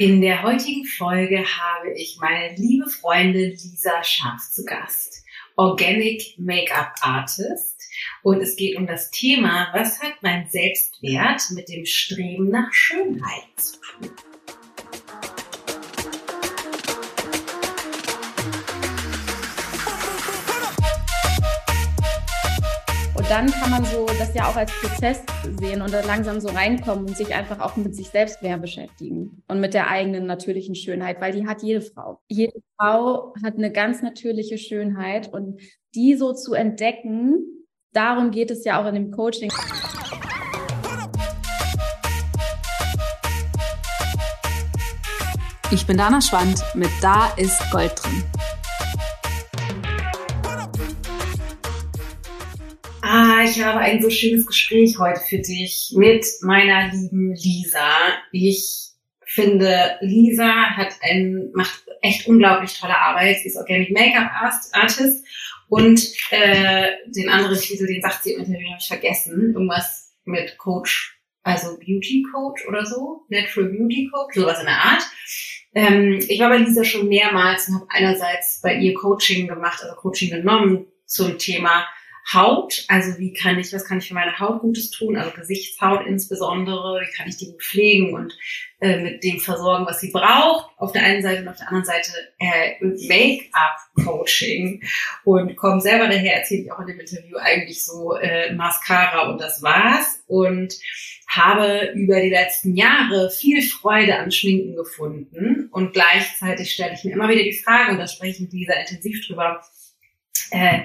In der heutigen Folge habe ich meine liebe Freundin Lisa Scharf zu Gast, Organic Make-up Artist. Und es geht um das Thema, was hat mein Selbstwert mit dem Streben nach Schönheit zu tun? Dann kann man so das ja auch als Prozess sehen und da langsam so reinkommen und sich einfach auch mit sich selbst mehr beschäftigen und mit der eigenen natürlichen Schönheit, weil die hat jede Frau. Jede Frau hat eine ganz natürliche Schönheit und die so zu entdecken, darum geht es ja auch in dem Coaching. Ich bin Dana Schwand mit Da ist Gold drin. Ah, ich habe ein so schönes Gespräch heute für dich mit meiner lieben Lisa. Ich finde, Lisa hat ein, macht echt unglaublich tolle Arbeit. Sie ist Organic Make-up Artist und äh, den anderen Titel, den sagt sie im Interview, habe ich vergessen. Irgendwas mit Coach, also Beauty Coach oder so, Natural Beauty Coach, sowas in der Art. Ähm, ich war bei Lisa schon mehrmals und habe einerseits bei ihr Coaching gemacht, also Coaching genommen zum Thema Haut, also wie kann ich, was kann ich für meine Haut Gutes tun, also Gesichtshaut insbesondere, wie kann ich die gut pflegen und äh, mit dem versorgen, was sie braucht. Auf der einen Seite und auf der anderen Seite äh, Make-up-Coaching. Und komme selber daher, erzähle ich auch in dem Interview eigentlich so äh, Mascara und das war's. Und habe über die letzten Jahre viel Freude an Schminken gefunden. Und gleichzeitig stelle ich mir immer wieder die Frage, und da spreche ich mit Lisa intensiv drüber, äh,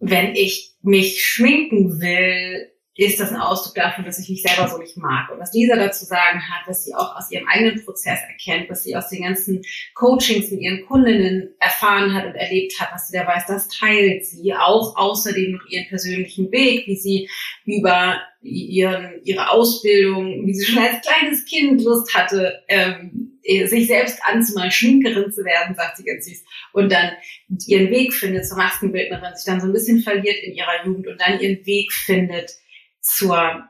wenn ich mich schminken will, ist das ein Ausdruck dafür, dass ich mich selber so nicht mag. Und was Lisa dazu sagen hat, was sie auch aus ihrem eigenen Prozess erkennt, was sie aus den ganzen Coachings mit ihren Kundinnen erfahren hat und erlebt hat, was sie da weiß, das teilt sie. Auch außerdem noch ihren persönlichen Weg, wie sie über ihren, ihre Ausbildung, wie sie schon als kleines Kind Lust hatte, ähm, sich selbst anzumalen, Schminkerin zu werden, sagt sie ganz süß, und dann ihren Weg findet zur Maskenbildnerin, sich dann so ein bisschen verliert in ihrer Jugend und dann ihren Weg findet zur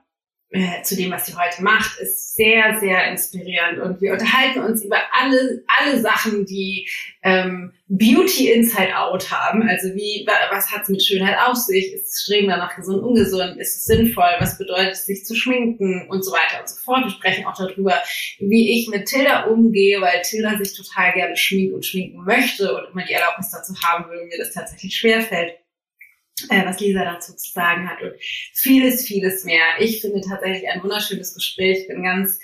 äh, zu dem, was sie heute macht, ist sehr, sehr inspirierend. Und wir unterhalten uns über alle, alle Sachen, die ähm, Beauty Inside Out haben. Also wie, was hat es mit Schönheit auf sich? Ist es Streben danach gesund, ungesund? Ist es sinnvoll? Was bedeutet es, sich zu schminken? Und so weiter und so fort. Wir sprechen auch darüber, wie ich mit Tilda umgehe, weil Tilda sich total gerne schminkt und schminken möchte und immer die Erlaubnis dazu haben und mir das tatsächlich schwerfällt äh, was Lisa dazu zu sagen hat und vieles, vieles mehr. Ich finde tatsächlich ein wunderschönes Gespräch. bin ganz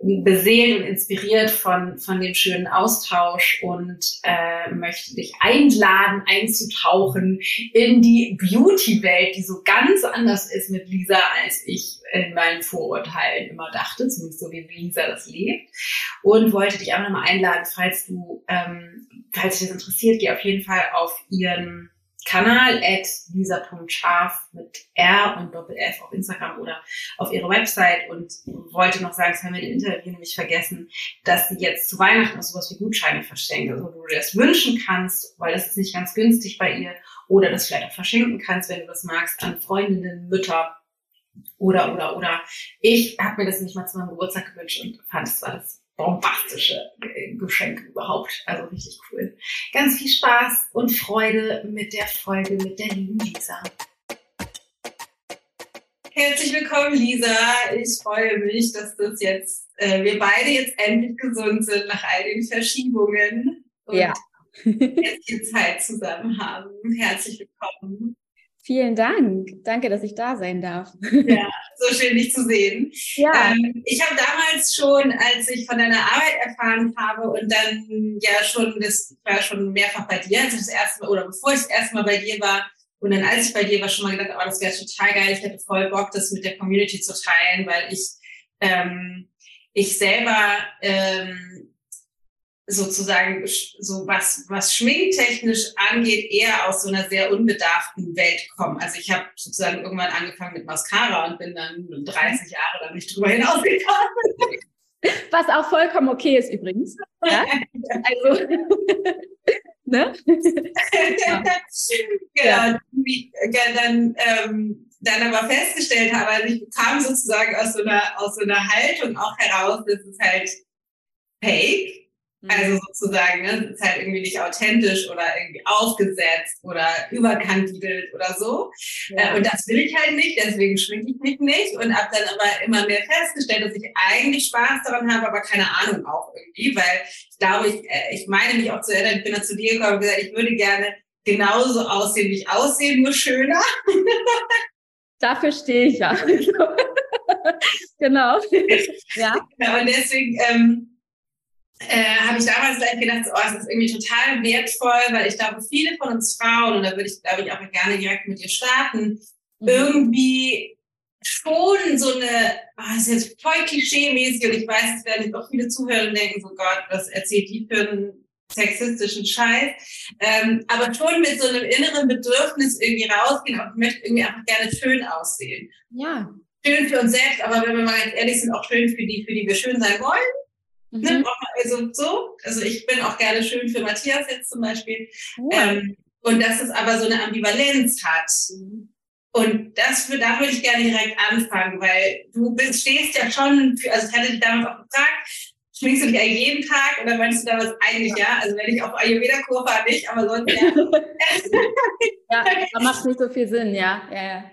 beseelt und inspiriert von, von dem schönen Austausch und äh, möchte dich einladen, einzutauchen in die Beauty-Welt, die so ganz anders ist mit Lisa, als ich in meinen Vorurteilen immer dachte, zumindest so wie Lisa das lebt. Und wollte dich einfach nochmal einladen, falls du, ähm, falls dich das interessiert, geh auf jeden Fall auf ihren Kanal at lisa.scharf mit R und Doppel F auf Instagram oder auf ihre Website und wollte noch sagen, das haben wir im Interview nämlich vergessen, dass sie jetzt zu Weihnachten auch sowas wie Gutscheine verschenkt, also wo du dir das wünschen kannst, weil das ist nicht ganz günstig bei ihr oder das vielleicht auch verschenken kannst, wenn du das magst, an Freundinnen, Mütter oder, oder, oder. Ich habe mir das nicht mal zu meinem Geburtstag gewünscht und fand, es war das bombastische Geschenk überhaupt. Also richtig cool. Ganz viel Spaß und Freude mit der Folge mit der lieben Lisa. Herzlich willkommen, Lisa. Ich freue mich, dass das jetzt, äh, wir beide jetzt endlich gesund sind nach all den Verschiebungen und ja. jetzt viel Zeit zusammen haben. Herzlich willkommen. Vielen Dank. Danke, dass ich da sein darf. Ja, so schön, dich zu sehen. Ja. Ähm, ich habe damals schon, als ich von deiner Arbeit erfahren habe und dann ja schon, das war schon mehrfach bei dir, als ich das erste Mal, oder bevor ich das erste Mal bei dir war, und dann als ich bei dir war, schon mal gedacht, oh, das wäre total geil, ich hätte voll Bock, das mit der Community zu teilen, weil ich, ähm, ich selber ähm, sozusagen so was, was schminktechnisch angeht, eher aus so einer sehr unbedarften Welt kommen. Also ich habe sozusagen irgendwann angefangen mit Mascara und bin dann 30 Jahre da nicht drüber hinausgekommen. Was auch vollkommen okay ist übrigens. Ja? Also, ne? genau. Ja. Dann, ähm, dann aber festgestellt habe, also ich kam sozusagen aus so einer, aus so einer Haltung auch heraus, dass es halt fake. Mhm. Also sozusagen, ne, ist halt irgendwie nicht authentisch oder irgendwie aufgesetzt oder überkandidelt oder so. Ja. Äh, und das will ich halt nicht, deswegen schminke ich mich nicht und habe dann aber immer mehr festgestellt, dass ich eigentlich Spaß daran habe, aber keine Ahnung auch irgendwie, weil ich glaube, ich, äh, ich meine mich auch zu erinnern, ich bin dann zu dir gekommen und gesagt, ich würde gerne genauso aussehen, wie ich aussehe, nur schöner. Dafür stehe ich ja. genau. ja. ja. Und deswegen ähm, äh, habe ich damals gleich gedacht, oh, es ist irgendwie total wertvoll, weil ich glaube, viele von uns Frauen, und da würde ich, glaube ich, auch gerne direkt mit dir starten, mhm. irgendwie schon so eine, oh, ist jetzt voll klischee-mäßig und ich weiß, es werden jetzt auch viele Zuhörer denken, so Gott, was erzählt die für einen sexistischen Scheiß, ähm, aber schon mit so einem inneren Bedürfnis irgendwie rausgehen und ich möchte irgendwie einfach gerne schön aussehen. Ja. Schön für uns selbst, aber wenn wir mal ganz ehrlich sind, auch schön für die, für die wir schön sein wollen. Mhm. Ne? Also so, also ich bin auch gerne schön für Matthias jetzt zum Beispiel. Ja. Ähm, und dass es aber so eine Ambivalenz hat. Mhm. Und das, für, da würde ich gerne direkt anfangen, weil du bist, stehst ja schon für, also ich hatte dich damals auch gefragt, Schminkst du dich ja jeden Tag oder meinst du da was eigentlich ja? Also wenn ich auf Ayurveda-Kur fahre, nicht, aber sonst ja. ja, da macht nicht so viel Sinn, ja. ja, ja.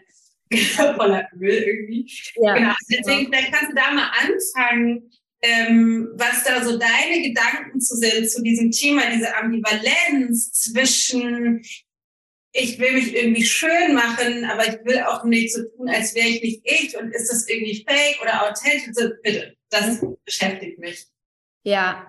Voller Öl irgendwie. Ja, genau. Deswegen, vielleicht kannst du da mal anfangen, ähm, was da so deine Gedanken zu sind, zu diesem Thema, diese Ambivalenz zwischen ich will mich irgendwie schön machen, aber ich will auch nicht so tun, als wäre ich nicht ich und ist das irgendwie fake oder authentisch? Bitte, das beschäftigt mich. Ja,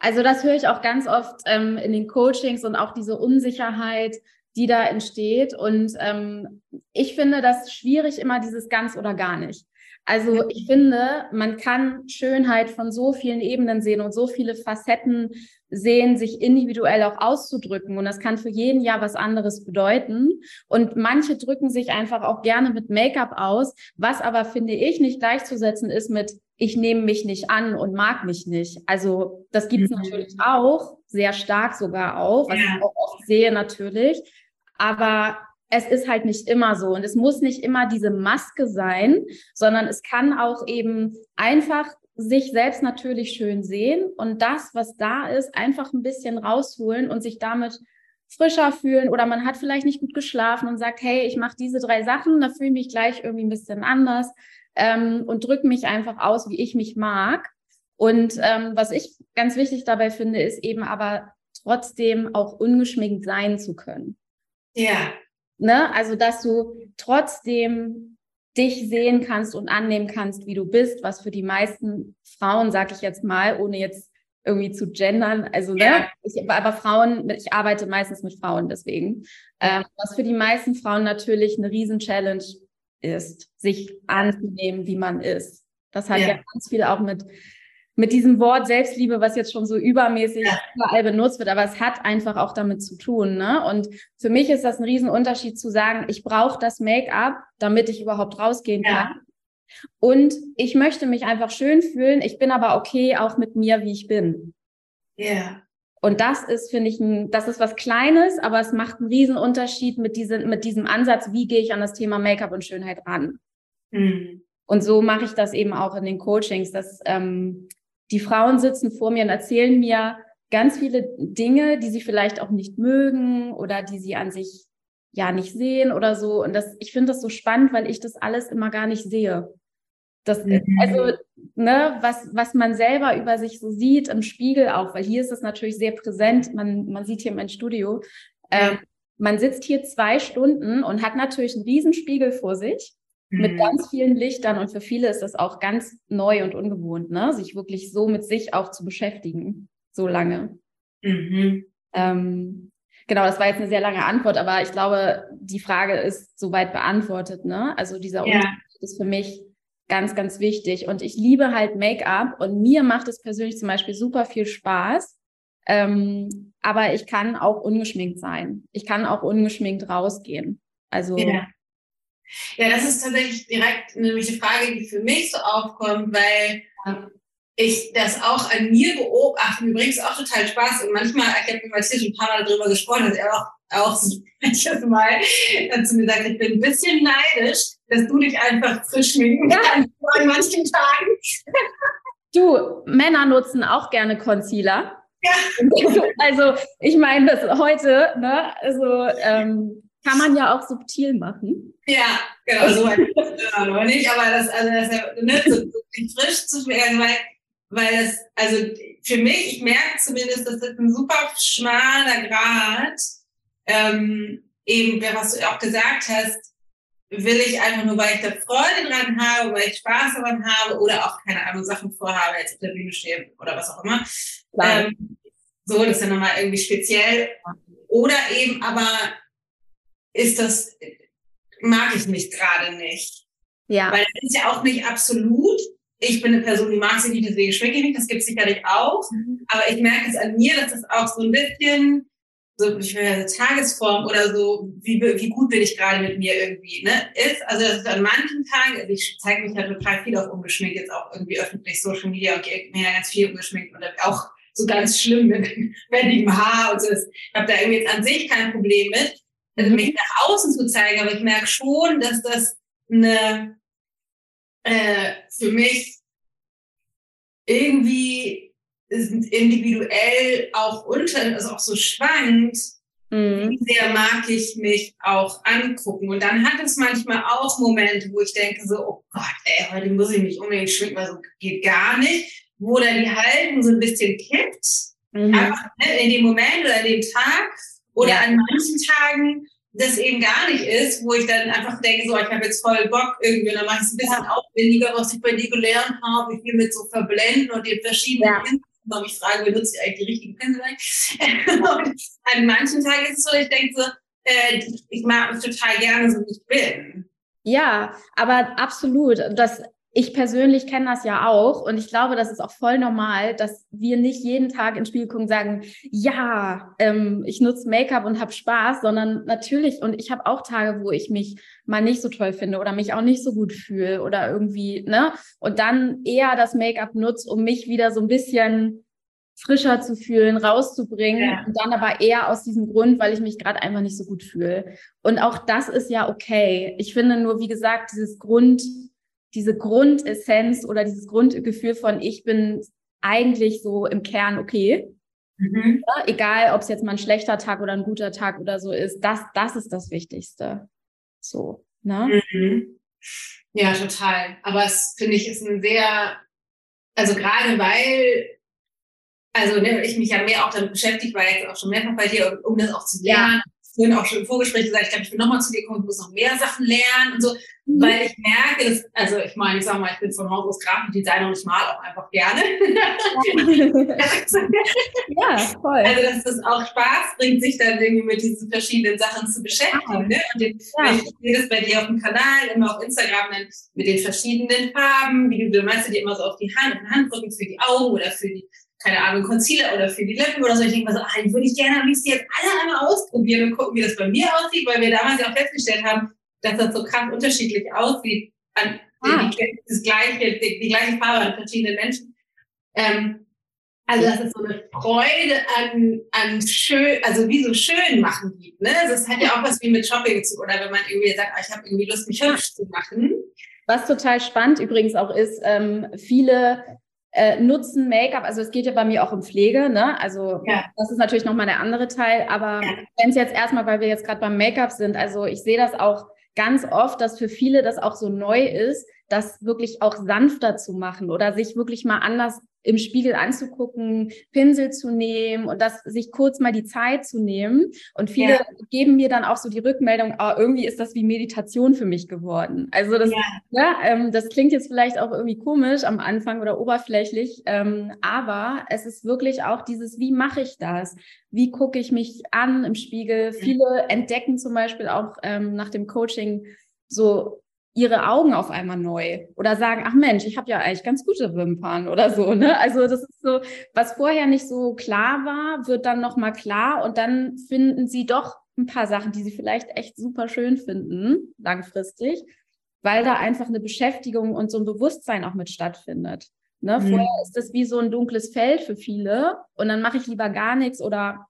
also das höre ich auch ganz oft ähm, in den Coachings und auch diese Unsicherheit, die da entsteht. Und ähm, ich finde das schwierig, immer dieses ganz oder gar nicht. Also ich finde, man kann Schönheit von so vielen Ebenen sehen und so viele Facetten sehen, sich individuell auch auszudrücken. Und das kann für jeden ja was anderes bedeuten. Und manche drücken sich einfach auch gerne mit Make-up aus, was aber, finde ich, nicht gleichzusetzen ist mit, ich nehme mich nicht an und mag mich nicht. Also das gibt es mhm. natürlich auch, sehr stark sogar auch, was ja. ich auch oft sehe natürlich. Aber es ist halt nicht immer so und es muss nicht immer diese Maske sein, sondern es kann auch eben einfach sich selbst natürlich schön sehen und das, was da ist, einfach ein bisschen rausholen und sich damit frischer fühlen oder man hat vielleicht nicht gut geschlafen und sagt, hey, ich mache diese drei Sachen, da fühle ich mich gleich irgendwie ein bisschen anders ähm, und drücke mich einfach aus, wie ich mich mag. Und ähm, was ich ganz wichtig dabei finde, ist eben aber trotzdem auch ungeschminkt sein zu können. Ja. Ne? Also, dass du trotzdem dich sehen kannst und annehmen kannst, wie du bist, was für die meisten Frauen, sag ich jetzt mal, ohne jetzt irgendwie zu gendern, also ne, ja. ich, aber Frauen, ich arbeite meistens mit Frauen deswegen, ähm, was für die meisten Frauen natürlich eine Riesen-Challenge ist, sich anzunehmen, wie man ist. Das hat ja, ja ganz viel auch mit mit diesem Wort Selbstliebe, was jetzt schon so übermäßig ja. überall benutzt wird, aber es hat einfach auch damit zu tun. Ne? Und für mich ist das ein Riesenunterschied zu sagen, ich brauche das Make-up, damit ich überhaupt rausgehen ja. kann. Und ich möchte mich einfach schön fühlen. Ich bin aber okay auch mit mir, wie ich bin. Ja. Und das ist, finde ich, ein, das ist was Kleines, aber es macht einen Riesenunterschied mit, diesem mit diesem Ansatz, wie gehe ich an das Thema Make-up und Schönheit ran. Mhm. Und so mache ich das eben auch in den Coachings, dass ähm, die Frauen sitzen vor mir und erzählen mir ganz viele Dinge, die sie vielleicht auch nicht mögen oder die sie an sich ja nicht sehen oder so. Und das, ich finde das so spannend, weil ich das alles immer gar nicht sehe. Das, mhm. also, ne, was, was man selber über sich so sieht im Spiegel auch, weil hier ist es natürlich sehr präsent. Man, man sieht hier mein Studio. Ähm, man sitzt hier zwei Stunden und hat natürlich einen Riesenspiegel vor sich mit mhm. ganz vielen Lichtern und für viele ist das auch ganz neu und ungewohnt, ne? sich wirklich so mit sich auch zu beschäftigen, so lange. Mhm. Ähm, genau, das war jetzt eine sehr lange Antwort, aber ich glaube, die Frage ist soweit beantwortet. Ne? Also dieser ja. Unterschied ist für mich ganz, ganz wichtig und ich liebe halt Make-up und mir macht es persönlich zum Beispiel super viel Spaß. Ähm, aber ich kann auch ungeschminkt sein. Ich kann auch ungeschminkt rausgehen. Also ja. Ja, das ist tatsächlich direkt nämlich eine Frage, die für mich so aufkommt, weil ich das auch an mir beobachte. Mir bringt es auch total Spaß. Und manchmal, ich habe mit Matthias schon ein paar Mal darüber gesprochen, dass er auch, auch manches Mal dazu mir sagt, ich bin ein bisschen neidisch, dass du dich einfach frisch schminken kannst ja. an manchen Tagen. Du, Männer nutzen auch gerne Concealer. Ja. Also ich meine, das heute, ne, also ähm, kann man ja auch subtil machen. Ja, genau, so noch nicht, aber das, also das ne, so, so frisch zu schmecken, weil, weil das, also für mich, ich merke zumindest, das ist ein super schmaler Grad, ähm, eben, was du auch gesagt hast, will ich einfach nur, weil ich da Freude dran habe, weil ich Spaß daran habe oder auch, keine Ahnung, Sachen vorhabe, jetzt auf der Bühne stehen oder was auch immer. Ähm, so, das ist ja nochmal irgendwie speziell. Oder eben aber ist das, mag ich mich gerade nicht. Ja. Weil das ist ja auch nicht absolut. Ich bin eine Person, die mag sich nicht, deswegen schmecke ich nicht. Das gibt es sicherlich auch. Mhm. Aber ich merke es an mir, dass das auch so ein bisschen so ich will, Tagesform oder so, wie, wie gut bin ich gerade mit mir irgendwie, ne, ist. Also das ist an manchen Tagen, also ich zeige mich ja total viel auf ungeschminkt, jetzt auch irgendwie öffentlich Social Media und mir ja ganz viel ungeschminkt und auch so ganz schlimm mit wendigem Haar und so. Ich habe da irgendwie jetzt an sich kein Problem mit, also mhm. mich nach außen zu zeigen, aber ich merke schon, dass das eine äh, für mich irgendwie individuell auch unter, also auch so schwankt, mhm. wie sehr mag ich mich auch angucken. Und dann hat es manchmal auch Momente, wo ich denke so, oh Gott, ey, heute muss ich mich unbedingt schminken, weil so geht gar nicht, wo dann die Haltung so ein bisschen kippt, mhm. einfach ne, in dem Moment oder an dem Tag oder ja. an manchen Tagen das eben gar nicht ist, wo ich dann einfach denke, so, ich habe jetzt voll Bock irgendwie und dann mache ich es ein bisschen ja. aufwendiger, was ich bei dir gelernt habe, ich will mit so verblenden und den verschiedenen ja mal mich fragen, benutze ich eigentlich die richtigen Pinsel? und an manchen Tagen ist es so, ich denke so, äh, ich mag mich total gerne so, wie ich bin. Ja, aber absolut. Das, ich persönlich kenne das ja auch und ich glaube, das ist auch voll normal, dass wir nicht jeden Tag in Spiel gucken sagen, ja, ähm, ich nutze Make-up und habe Spaß, sondern natürlich, und ich habe auch Tage, wo ich mich mal nicht so toll finde oder mich auch nicht so gut fühle oder irgendwie, ne? Und dann eher das Make-up nutze, um mich wieder so ein bisschen frischer zu fühlen, rauszubringen ja. und dann aber eher aus diesem Grund, weil ich mich gerade einfach nicht so gut fühle. Und auch das ist ja okay. Ich finde nur, wie gesagt, dieses Grund, diese Grundessenz oder dieses Grundgefühl von ich bin eigentlich so im Kern okay. Mhm. Ja, egal, ob es jetzt mal ein schlechter Tag oder ein guter Tag oder so ist, das, das ist das Wichtigste. So, ne? Mhm. Ja, total. Aber es finde ich ist ein sehr, also gerade weil, also ne, ich mich ja mehr auch damit beschäftigt, weil jetzt auch schon mehrfach bei dir, um, um das auch zu lernen, vorhin auch schon im Vorgespräch gesagt, ich glaube, ich will nochmal zu dir kommen, ich muss noch mehr Sachen lernen und so, mhm. weil ich merke, dass, also ich meine, ich sag mal, ich bin von Haus aus Grafikdesigner und ich mal auch einfach gerne. ja, voll. Also, dass das auch Spaß bringt, sich dann irgendwie mit diesen verschiedenen Sachen zu beschäftigen. Ne? Und den, ja. ich sehe das bei dir auf dem Kanal, immer auf Instagram, dann mit den verschiedenen Farben, wie du, du meinst du dir immer so auf die Hand, Handrücken für die Augen oder für die keine Ahnung, Concealer oder für die Lippen oder so. Ich denke mal so, ah, die würde ich gerne am liebsten jetzt alle einmal ausprobieren und gucken, wie das bei mir aussieht, weil wir damals ja auch festgestellt haben, dass das so krass unterschiedlich aussieht an ah. die, das gleiche, die, die, gleiche Farbe an verschiedenen Menschen. Ähm, also dass es so eine Freude an, an schön, also wie so schön machen gibt. Ne? Also es hat ja auch was wie mit Shopping zu, oder wenn man irgendwie sagt, ah, ich habe irgendwie Lust, mich hübsch zu machen. Was total spannend übrigens auch ist, ähm, viele äh, nutzen Make-up, also es geht ja bei mir auch um Pflege, ne? Also ja. das ist natürlich nochmal der andere Teil. Aber ja. wenn es jetzt erstmal, weil wir jetzt gerade beim Make-up sind, also ich sehe das auch ganz oft, dass für viele das auch so neu ist, das wirklich auch sanfter zu machen oder sich wirklich mal anders im Spiegel anzugucken, Pinsel zu nehmen und das sich kurz mal die Zeit zu nehmen. Und viele ja. geben mir dann auch so die Rückmeldung, oh, irgendwie ist das wie Meditation für mich geworden. Also das, ja. ja ähm, das klingt jetzt vielleicht auch irgendwie komisch am Anfang oder oberflächlich, ähm, aber es ist wirklich auch dieses, wie mache ich das? Wie gucke ich mich an im Spiegel? Ja. Viele entdecken zum Beispiel auch ähm, nach dem Coaching so ihre Augen auf einmal neu oder sagen, ach Mensch, ich habe ja eigentlich ganz gute Wimpern oder so. Ne? Also das ist so, was vorher nicht so klar war, wird dann nochmal klar und dann finden sie doch ein paar Sachen, die sie vielleicht echt super schön finden, langfristig, weil da einfach eine Beschäftigung und so ein Bewusstsein auch mit stattfindet. Ne? Mhm. Vorher ist das wie so ein dunkles Feld für viele und dann mache ich lieber gar nichts oder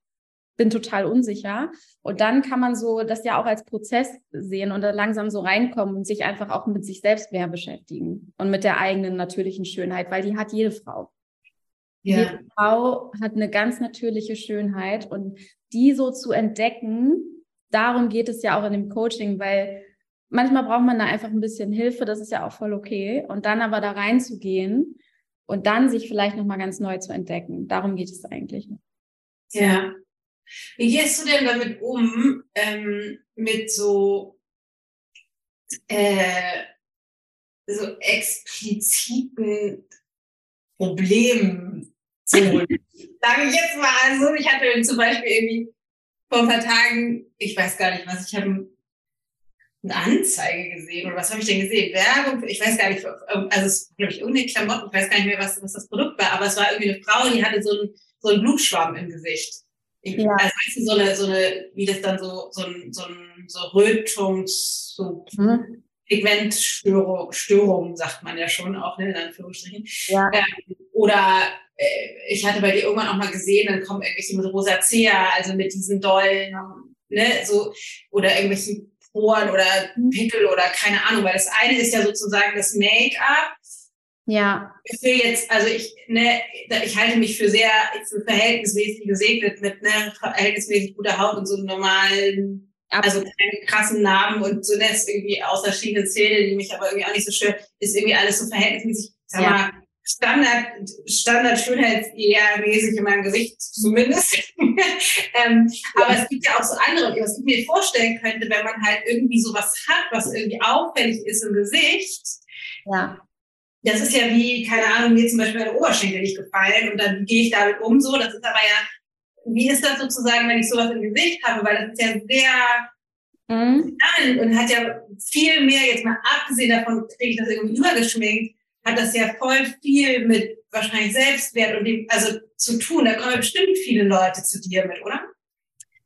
bin total unsicher. Und dann kann man so das ja auch als Prozess sehen und da langsam so reinkommen und sich einfach auch mit sich selbst mehr beschäftigen und mit der eigenen natürlichen Schönheit, weil die hat jede Frau. Ja. Jede Frau hat eine ganz natürliche Schönheit und die so zu entdecken, darum geht es ja auch in dem Coaching, weil manchmal braucht man da einfach ein bisschen Hilfe, das ist ja auch voll okay. Und dann aber da reinzugehen und dann sich vielleicht nochmal ganz neu zu entdecken. Darum geht es eigentlich. Ja, wie gehst du denn damit um, ähm, mit so, äh, so expliziten Problemen? So, sage ich jetzt mal. Also, ich hatte zum Beispiel irgendwie vor ein paar Tagen, ich weiß gar nicht was, ich habe eine Anzeige gesehen oder was habe ich denn gesehen? Werbung, ich weiß gar nicht, also es glaube ich irgendeine Klamotten, ich weiß gar nicht mehr, was, was das Produkt war, aber es war irgendwie eine Frau, die hatte so einen, so einen Blutschwamm im Gesicht. Ja. Also weißt du, so eine, so eine, wie das dann so, so ein, so ein, so Rötungs, so mhm. Pigmentstörung, Störung, sagt man ja schon auch, ne, in Anführungsstrichen. Ja. Ähm, oder äh, ich hatte bei dir irgendwann auch mal gesehen, dann kommen irgendwelche mit Rosacea, also mit diesen dollen, ne, so, oder irgendwelchen Poren oder mhm. Pickel oder keine Ahnung, weil das eine ist ja sozusagen das Make-up ja. Ich will jetzt, also ich, ne, ich halte mich für sehr für verhältnismäßig gesegnet mit ne, verhältnismäßig guter Haut und so einem normalen, also keinen krassen Namen und so ne, ist irgendwie außer schienen Zähne, die mich aber irgendwie auch nicht so schön, ist irgendwie alles so verhältnismäßig, sag ja. mal, Standard, Standard Schönheitsidealmäßig in meinem Gesicht zumindest. ähm, ja. Aber es gibt ja auch so andere, was ich mir vorstellen könnte, wenn man halt irgendwie sowas hat, was irgendwie auffällig ist im Gesicht. Ja das ist ja wie, keine Ahnung, mir zum Beispiel meine Oberschenkel nicht gefallen und dann gehe ich damit um so. Das ist aber ja, wie ist das sozusagen, wenn ich sowas im Gesicht habe, weil das ist ja sehr mhm. und hat ja viel mehr, jetzt mal abgesehen davon, kriege ich das irgendwie übergeschminkt, hat das ja voll viel mit wahrscheinlich Selbstwert und dem, also zu tun. Da kommen bestimmt viele Leute zu dir mit, oder?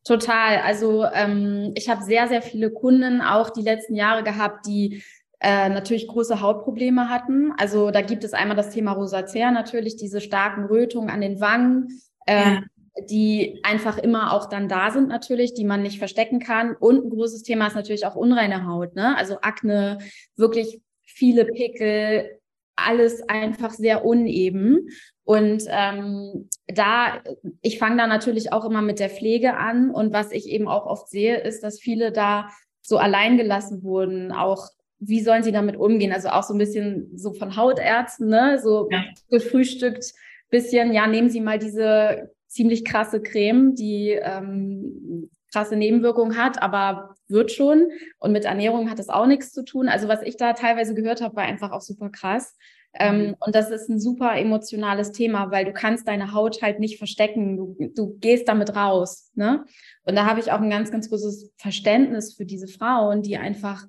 Total. Also ähm, ich habe sehr, sehr viele Kunden auch die letzten Jahre gehabt, die äh, natürlich große Hautprobleme hatten. Also da gibt es einmal das Thema Rosacea natürlich, diese starken Rötungen an den Wangen, äh, ja. die einfach immer auch dann da sind natürlich, die man nicht verstecken kann. Und ein großes Thema ist natürlich auch unreine Haut, ne? Also Akne, wirklich viele Pickel, alles einfach sehr uneben. Und ähm, da, ich fange da natürlich auch immer mit der Pflege an. Und was ich eben auch oft sehe, ist, dass viele da so allein gelassen wurden, auch wie sollen sie damit umgehen? Also auch so ein bisschen so von Hautärzten, ne? so ja. gefrühstückt bisschen, ja, nehmen Sie mal diese ziemlich krasse Creme, die ähm, krasse Nebenwirkungen hat, aber wird schon. Und mit Ernährung hat das auch nichts zu tun. Also was ich da teilweise gehört habe, war einfach auch super krass. Ähm, mhm. und das ist ein super emotionales Thema, weil du kannst deine Haut halt nicht verstecken. Du, du gehst damit raus. Ne? Und da habe ich auch ein ganz, ganz großes Verständnis für diese Frauen, die einfach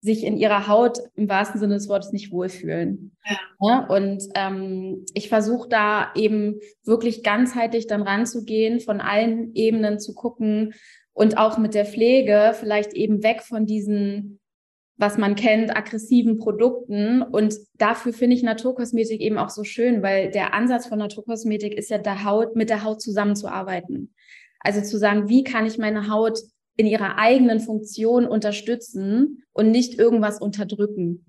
sich in ihrer Haut im wahrsten Sinne des Wortes nicht wohlfühlen. Ja. und ähm, ich versuche da eben wirklich ganzheitlich dann ranzugehen, von allen Ebenen zu gucken und auch mit der Pflege vielleicht eben weg von diesen, was man kennt, aggressiven Produkten. Und dafür finde ich Naturkosmetik eben auch so schön, weil der Ansatz von Naturkosmetik ist ja der Haut, mit der Haut zusammenzuarbeiten. Also zu sagen, wie kann ich meine Haut in ihrer eigenen Funktion unterstützen und nicht irgendwas unterdrücken.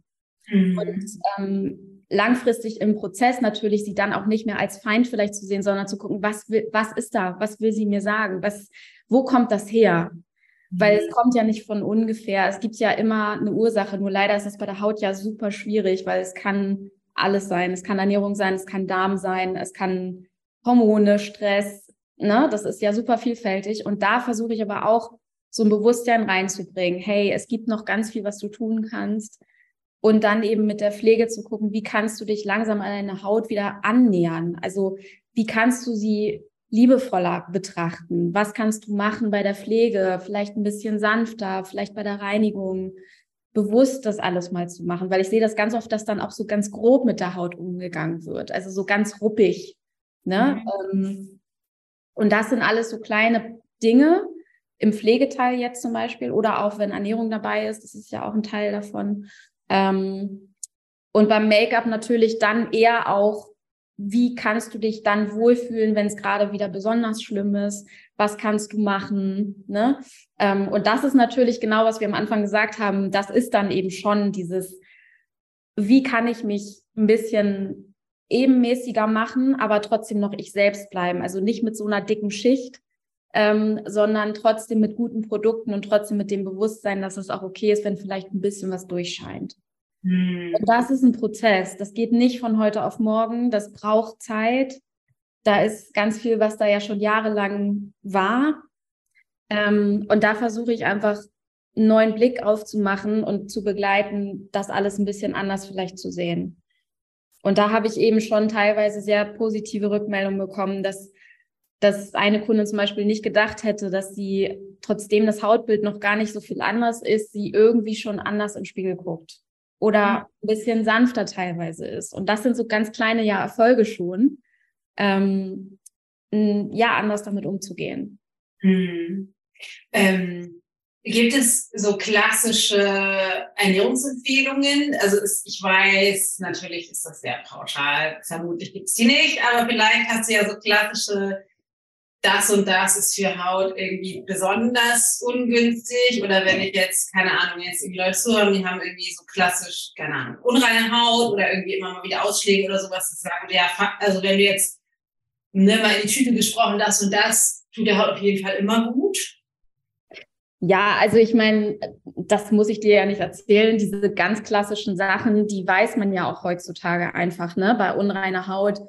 Mhm. Und ähm, langfristig im Prozess natürlich sie dann auch nicht mehr als Feind vielleicht zu sehen, sondern zu gucken, was will, was ist da, was will sie mir sagen, was, wo kommt das her? Weil es kommt ja nicht von ungefähr. Es gibt ja immer eine Ursache. Nur leider ist das bei der Haut ja super schwierig, weil es kann alles sein. Es kann Ernährung sein, es kann Darm sein, es kann Hormone, Stress. Ne? Das ist ja super vielfältig. Und da versuche ich aber auch so ein Bewusstsein reinzubringen. Hey, es gibt noch ganz viel, was du tun kannst. Und dann eben mit der Pflege zu gucken, wie kannst du dich langsam an deine Haut wieder annähern? Also wie kannst du sie liebevoller betrachten? Was kannst du machen bei der Pflege? Vielleicht ein bisschen sanfter, vielleicht bei der Reinigung, bewusst das alles mal zu machen, weil ich sehe das ganz oft, dass dann auch so ganz grob mit der Haut umgegangen wird, also so ganz ruppig. Ne? Mhm. Ähm, und das sind alles so kleine Dinge, im Pflegeteil jetzt zum Beispiel oder auch wenn Ernährung dabei ist, das ist ja auch ein Teil davon. Ähm, und beim Make-up natürlich dann eher auch wie kannst du dich dann wohlfühlen, wenn es gerade wieder besonders schlimm ist? Was kannst du machen? Ne? Ähm, und das ist natürlich genau, was wir am Anfang gesagt haben. Das ist dann eben schon dieses, wie kann ich mich ein bisschen ebenmäßiger machen, aber trotzdem noch ich selbst bleiben. Also nicht mit so einer dicken Schicht, ähm, sondern trotzdem mit guten Produkten und trotzdem mit dem Bewusstsein, dass es auch okay ist, wenn vielleicht ein bisschen was durchscheint. Hm. Und das ist ein Prozess. Das geht nicht von heute auf morgen. Das braucht Zeit. Da ist ganz viel, was da ja schon jahrelang war. Ähm, und da versuche ich einfach einen neuen Blick aufzumachen und zu begleiten, das alles ein bisschen anders vielleicht zu sehen. Und da habe ich eben schon teilweise sehr positive Rückmeldungen bekommen, dass, dass eine Kundin zum Beispiel nicht gedacht hätte, dass sie, trotzdem das Hautbild noch gar nicht so viel anders ist, sie irgendwie schon anders im Spiegel guckt oder mhm. ein bisschen sanfter teilweise ist. Und das sind so ganz kleine ja Erfolge schon, ähm, ja, anders damit umzugehen. Mhm. Ähm, Gibt es so klassische Ernährungsempfehlungen? Also es, ich weiß, natürlich ist das sehr pauschal, vermutlich gibt es die nicht, aber vielleicht hast du ja so klassische, das und das ist für Haut irgendwie besonders ungünstig. Oder wenn ich jetzt, keine Ahnung, jetzt irgendwie Leute zuhören, die haben irgendwie so klassisch, keine Ahnung, unreine Haut oder irgendwie immer mal wieder Ausschläge oder sowas, zu sagen, ja, also wenn du jetzt ne, mal in die Tüte gesprochen, das und das, tut der Haut auf jeden Fall immer gut. Ja, also ich meine, das muss ich dir ja nicht erzählen. Diese ganz klassischen Sachen, die weiß man ja auch heutzutage einfach. Ne? Bei unreiner Haut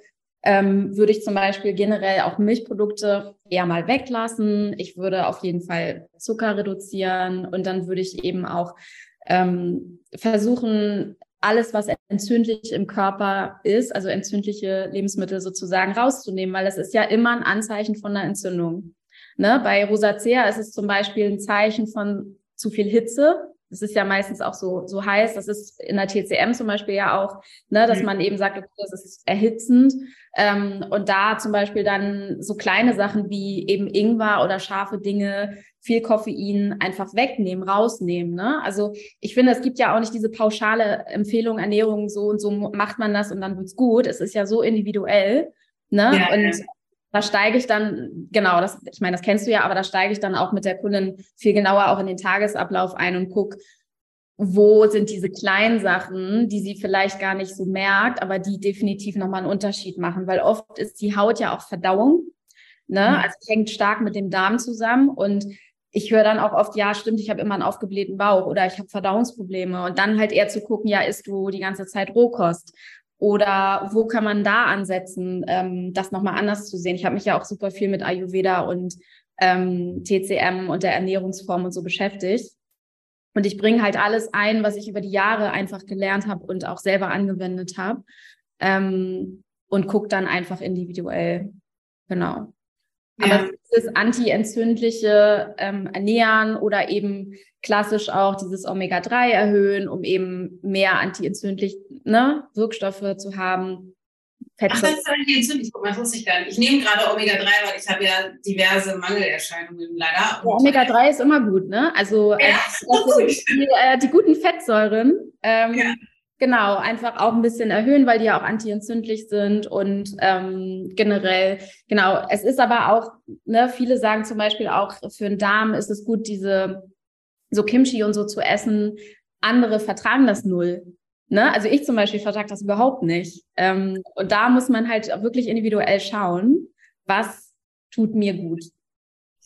ähm, würde ich zum Beispiel generell auch Milchprodukte eher mal weglassen. Ich würde auf jeden Fall Zucker reduzieren und dann würde ich eben auch ähm, versuchen, alles, was entzündlich im Körper ist, also entzündliche Lebensmittel sozusagen rauszunehmen, weil es ist ja immer ein Anzeichen von einer Entzündung. Ne? Bei Rosacea ist es zum Beispiel ein Zeichen von zu viel Hitze. Das ist ja meistens auch so, so heiß. Das ist in der TCM zum Beispiel ja auch, ne, dass mhm. man eben sagt, okay, das ist erhitzend. Ähm, und da zum Beispiel dann so kleine Sachen wie eben Ingwer oder scharfe Dinge, viel Koffein einfach wegnehmen, rausnehmen. Ne? Also ich finde, es gibt ja auch nicht diese pauschale Empfehlung, Ernährung, so und so macht man das und dann wird's gut. Es ist ja so individuell. Ne? Ja, und ja da steige ich dann, genau, das, ich meine, das kennst du ja, aber da steige ich dann auch mit der Kundin viel genauer auch in den Tagesablauf ein und guck, wo sind diese kleinen Sachen, die sie vielleicht gar nicht so merkt, aber die definitiv nochmal einen Unterschied machen, weil oft ist die Haut ja auch Verdauung, ne? Mhm. Also hängt stark mit dem Darm zusammen und ich höre dann auch oft, ja, stimmt, ich habe immer einen aufgeblähten Bauch oder ich habe Verdauungsprobleme und dann halt eher zu gucken, ja, isst du die ganze Zeit Rohkost oder wo kann man da ansetzen, ähm, das nochmal anders zu sehen? Ich habe mich ja auch super viel mit Ayurveda und ähm, TCM und der Ernährungsform und so beschäftigt. Und ich bringe halt alles ein, was ich über die Jahre einfach gelernt habe und auch selber angewendet habe. Ähm, und gucke dann einfach individuell. Genau. Aber ja. dieses anti-entzündliche ähm, Ernähren oder eben klassisch auch dieses Omega-3 erhöhen, um eben mehr anti-entzündlich ne, Wirkstoffe zu haben. Fettstoffe. Ach, das ist anti-entzündlich. Guck mal, das wusste ich gar nicht. Ich nehme gerade Omega-3, weil ich habe ja diverse Mangelerscheinungen leider. Ja, Omega-3 ist immer gut, ne? Also ja, äh, die, äh, die, guten Fettsäuren. Ähm, ja Genau, einfach auch ein bisschen erhöhen, weil die ja auch antientzündlich sind und ähm, generell, genau, es ist aber auch, ne, viele sagen zum Beispiel auch, für den Darm ist es gut, diese so Kimchi und so zu essen. Andere vertragen das null. Ne? Also ich zum Beispiel vertrage das überhaupt nicht. Ähm, und da muss man halt wirklich individuell schauen, was tut mir gut.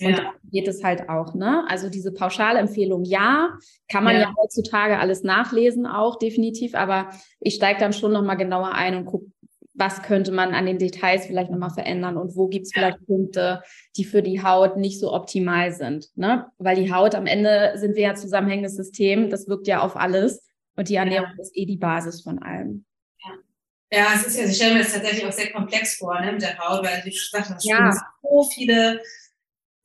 Und ja. geht es halt auch, ne? Also diese Pauschalempfehlung, ja, kann man ja. ja heutzutage alles nachlesen, auch definitiv, aber ich steige dann schon nochmal genauer ein und gucke, was könnte man an den Details vielleicht nochmal verändern und wo gibt es ja. vielleicht Punkte, die für die Haut nicht so optimal sind. Ne? Weil die Haut am Ende sind wir ja zusammenhängendes System, das wirkt ja auf alles und die Ernährung ja. ist eh die Basis von allem. Ja. Ja, es ist ja, ich stelle mir das tatsächlich auch sehr komplex vor, ne, mit der Haut, weil du gesagt hast, ja. so viele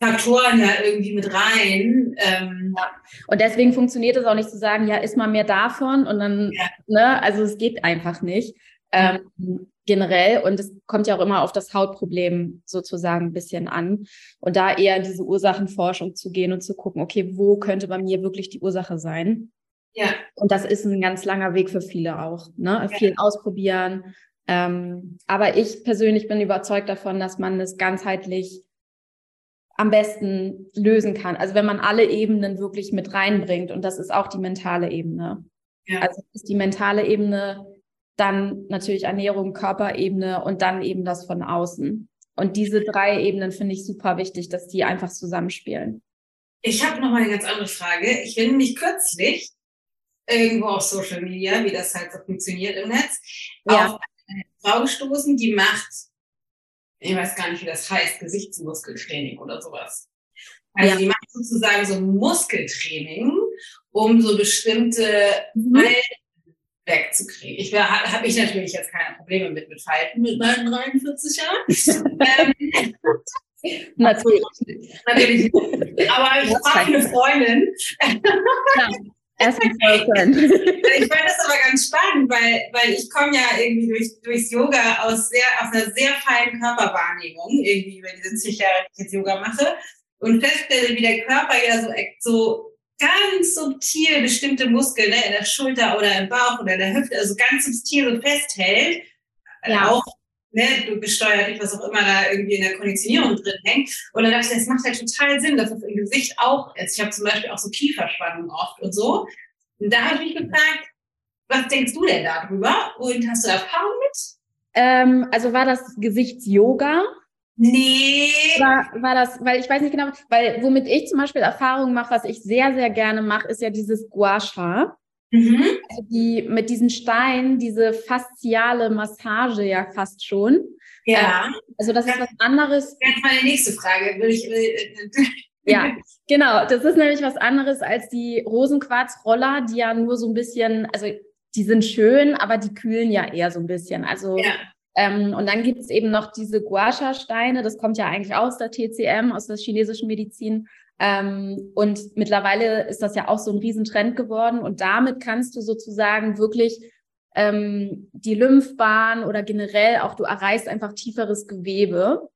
Faktoren ja irgendwie mit rein. Ähm, ja. Und deswegen funktioniert es auch nicht zu sagen, ja, isst mal mehr davon und dann, ja. ne, also es geht einfach nicht. Ähm, generell und es kommt ja auch immer auf das Hautproblem sozusagen ein bisschen an und da eher in diese Ursachenforschung zu gehen und zu gucken, okay, wo könnte bei mir wirklich die Ursache sein? Ja. Und das ist ein ganz langer Weg für viele auch, ne? Ja. Viel ausprobieren, Ähm, aber ich persönlich bin überzeugt davon, dass man das ganzheitlich am besten lösen kann. Also wenn man alle Ebenen wirklich mit reinbringt und das ist auch die mentale Ebene. Ja. Also ist die mentale Ebene, dann natürlich Ernährung, Körperebene und dann eben das von außen. Und diese drei Ebenen finde ich super wichtig, dass die einfach zusammenspielen. Ich habe noch mal eine ganz andere Frage. Ich bin nämlich kürzlich irgendwo auf Social Media, wie das halt so funktioniert im Netz, ja. auf eine Frau gestoßen, die macht, ich weiß gar nicht, wie das heißt, Gesichtsmuskeltraining oder sowas. Also ja. die macht sozusagen so Muskeltraining, um so bestimmte mhm. Wegzukriegen. Ich habe ich natürlich jetzt keine Probleme mit, mit Falten mit meinen 43 Jahren. ähm, Natürlich Natürlich Aber ich frage eine Freundin. Ja. Erstmal ich fand das aber ganz spannend, weil, weil ich komme ja irgendwie durch, durchs Yoga aus, sehr, aus einer sehr feinen Körperwahrnehmung, irgendwie über diese zig Jahre, die ich jetzt Yoga mache, und feststelle, wie der Körper ja so, so ganz subtil bestimmte Muskeln ne, in der Schulter oder im Bauch oder in der Hüfte, also ganz subtil und festhält. Ja. Auch ne, gesteuert, was auch immer da irgendwie in der Konditionierung drin hängt. Und dann dachte ich, das macht halt total Sinn, dass das im Gesicht auch ist. Ich habe zum Beispiel auch so Kieferspannung oft und so. Und da habe ich mich gefragt, was denkst du denn darüber? Und hast du Erfahrung mit? Ähm, also war das Gesichtsyoga? Nee. War, war das, weil ich weiß nicht genau, weil womit ich zum Beispiel Erfahrungen mache, was ich sehr, sehr gerne mache, ist ja dieses Gua Sha. Mhm. Also die mit diesen Steinen, diese fasziale Massage ja fast schon. Ja. Ähm, also das ist was anderes. Jetzt meine nächste Frage. Will ich, will, ja, genau. Das ist nämlich was anderes als die Rosenquarzroller, die ja nur so ein bisschen, also die sind schön, aber die kühlen ja eher so ein bisschen. Also ja. Ähm, und dann gibt es eben noch diese Guasha-Steine, das kommt ja eigentlich aus der TCM, aus der chinesischen Medizin. Ähm, und mittlerweile ist das ja auch so ein Riesentrend geworden. Und damit kannst du sozusagen wirklich ähm, die Lymphbahn oder generell auch, du erreichst einfach tieferes Gewebe.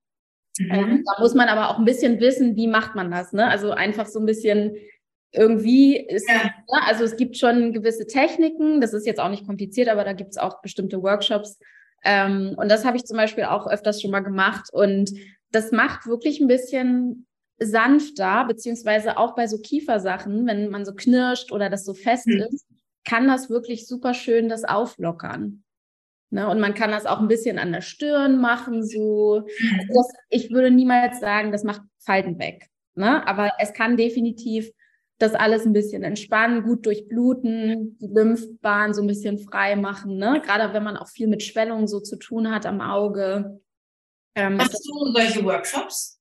Mhm. Ähm, da muss man aber auch ein bisschen wissen, wie macht man das. Ne? Also einfach so ein bisschen irgendwie ist, ja. ne? also es gibt schon gewisse Techniken, das ist jetzt auch nicht kompliziert, aber da gibt es auch bestimmte Workshops. Ähm, und das habe ich zum Beispiel auch öfters schon mal gemacht. Und das macht wirklich ein bisschen sanfter, beziehungsweise auch bei so Kiefersachen, wenn man so knirscht oder das so fest mhm. ist, kann das wirklich super schön das auflockern. Ne? Und man kann das auch ein bisschen an der Stirn machen, so. Mhm. Also das, ich würde niemals sagen, das macht Falten weg. Ne? Aber es kann definitiv das alles ein bisschen entspannen, gut durchbluten, die Lymphbahn so ein bisschen frei machen. Ne? Gerade wenn man auch viel mit Schwellungen so zu tun hat am Auge. Ähm, Machst du solche Workshops?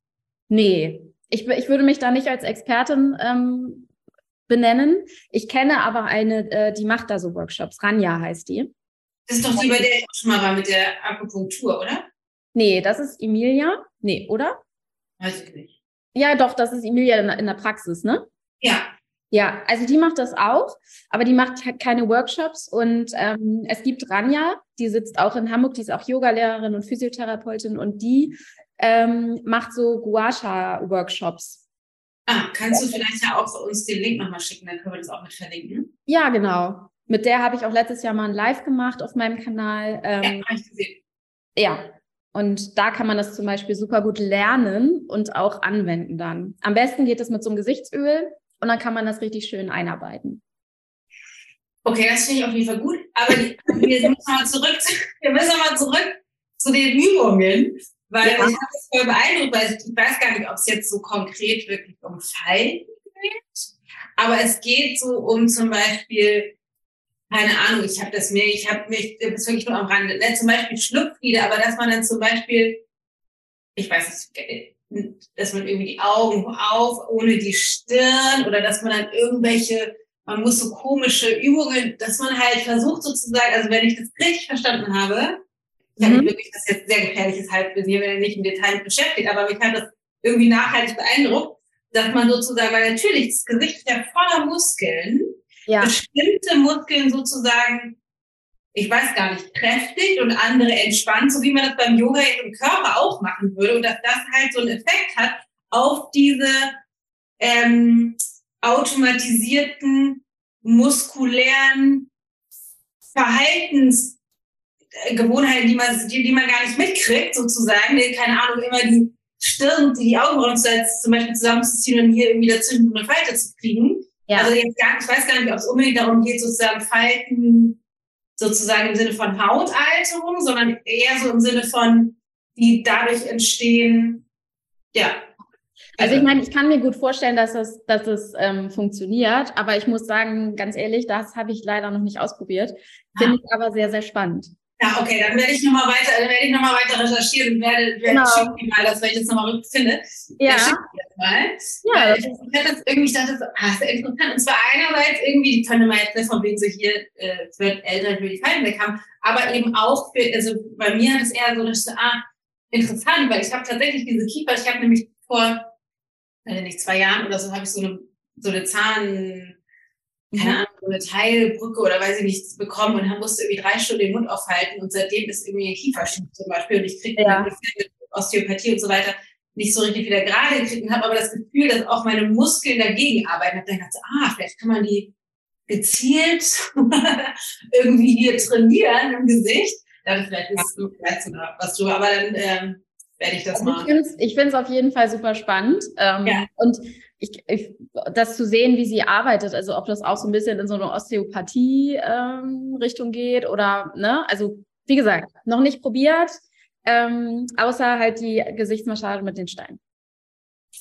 Nee, ich, ich würde mich da nicht als Expertin ähm, benennen. Ich kenne aber eine, äh, die macht da so Workshops. Ranja heißt die. Das ist doch die, bei der ich auch schon mal war mit der Akupunktur, oder? Nee, das ist Emilia. Nee, oder? Weiß ich nicht. Ja, doch, das ist Emilia in, in der Praxis, ne? Ja. Ja, also die macht das auch, aber die macht halt keine Workshops und ähm, es gibt Ranja, die sitzt auch in Hamburg, die ist auch Yogalehrerin und Physiotherapeutin und die ähm, macht so Guasha-Workshops. Ah, kannst du vielleicht ja auch uns den Link nochmal schicken, dann können wir das auch mit verlinken. Ja, genau. Mit der habe ich auch letztes Jahr mal ein Live gemacht auf meinem Kanal. Ähm, ja, habe ich gesehen. Ja, und da kann man das zum Beispiel super gut lernen und auch anwenden dann. Am besten geht es mit so einem Gesichtsöl und dann kann man das richtig schön einarbeiten. Okay, das finde ich auf jeden Fall gut. Aber wir müssen mal zurück, wir müssen mal zurück zu den Übungen. Weil ja. ich habe es voll beeindruckt, weil ich weiß gar nicht, ob es jetzt so konkret wirklich um Falten geht. Aber es geht so um zum Beispiel, keine Ahnung, ich habe das mir, ich habe mich, das ist wirklich nur am Rande, ne? zum Beispiel Schlupflieder, aber dass man dann zum Beispiel, ich weiß nicht, dass man irgendwie die Augen auf, ohne die Stirn oder dass man dann irgendwelche, man muss so komische Übungen, dass man halt versucht sozusagen, also wenn ich das richtig verstanden habe, ich mhm. habe wirklich, das jetzt sehr gefährliches Halbwissen, wenn ihr nicht im Detail beschäftigt, aber mich hat das irgendwie nachhaltig beeindruckt, dass man sozusagen, weil natürlich das Gesicht ist ja voller Muskeln, ja. bestimmte Muskeln sozusagen, ich weiß gar nicht, kräftig und andere entspannt, so wie man das beim Yoga im Körper auch machen würde und dass das halt so einen Effekt hat auf diese ähm, automatisierten muskulären Verhaltens äh, die man, die, die man gar nicht mitkriegt, sozusagen. Keine Ahnung, immer die Stirn, die Augenbrauen zum Beispiel zusammenzuziehen und hier irgendwie dazwischen so eine Falte zu kriegen. Ja. Also jetzt gar, ich weiß gar nicht, ob es unbedingt darum geht, sozusagen Falten sozusagen im Sinne von Hautalterung, sondern eher so im Sinne von, die dadurch entstehen, ja. Also ich meine, ich kann mir gut vorstellen, dass es, dass es ähm, funktioniert, aber ich muss sagen, ganz ehrlich, das habe ich leider noch nicht ausprobiert. Finde ich aber sehr, sehr spannend. Ja, okay, dann werde ich nochmal weiter, dann werde ich noch mal weiter recherchieren und werde, werde genau. schicken mal das, weil ich das nochmal finde. Ja. Mal. Ja. Ich, ich hatte das irgendwie, ich dachte so, ah, ist ja interessant. Und zwar einerseits irgendwie, die können wir jetzt von wegen so hier, äh, wird älter, für die Falten weg haben, aber eben auch für, also bei mir hat es eher so, dass ich so, ah, interessant, weil ich habe tatsächlich diese Kiefer, ich habe nämlich vor, äh, nicht zwei Jahren oder so, habe ich so eine, so eine Zahn, keine Ahnung, so eine Teilbrücke oder weiß ich nicht bekommen und dann musste irgendwie drei Stunden den Mund aufhalten und seitdem ist irgendwie ein Kieferschiff zum Beispiel und ich kriege ja. mit Osteopathie und so weiter nicht so richtig wieder gerade gekriegt und habe aber das Gefühl, dass auch meine Muskeln dagegen arbeiten. Ich habe dann gedacht, ah, vielleicht kann man die gezielt irgendwie hier trainieren im Gesicht. Dann vielleicht ist du vielleicht sogar was drüber, aber dann ähm, werde ich das also mal. Ich finde es auf jeden Fall super spannend. Ähm, ja. Und ich, ich, das zu sehen, wie sie arbeitet, also ob das auch so ein bisschen in so eine Osteopathie-Richtung ähm, geht oder, ne, also wie gesagt, noch nicht probiert, ähm, außer halt die Gesichtsmassage mit den Steinen.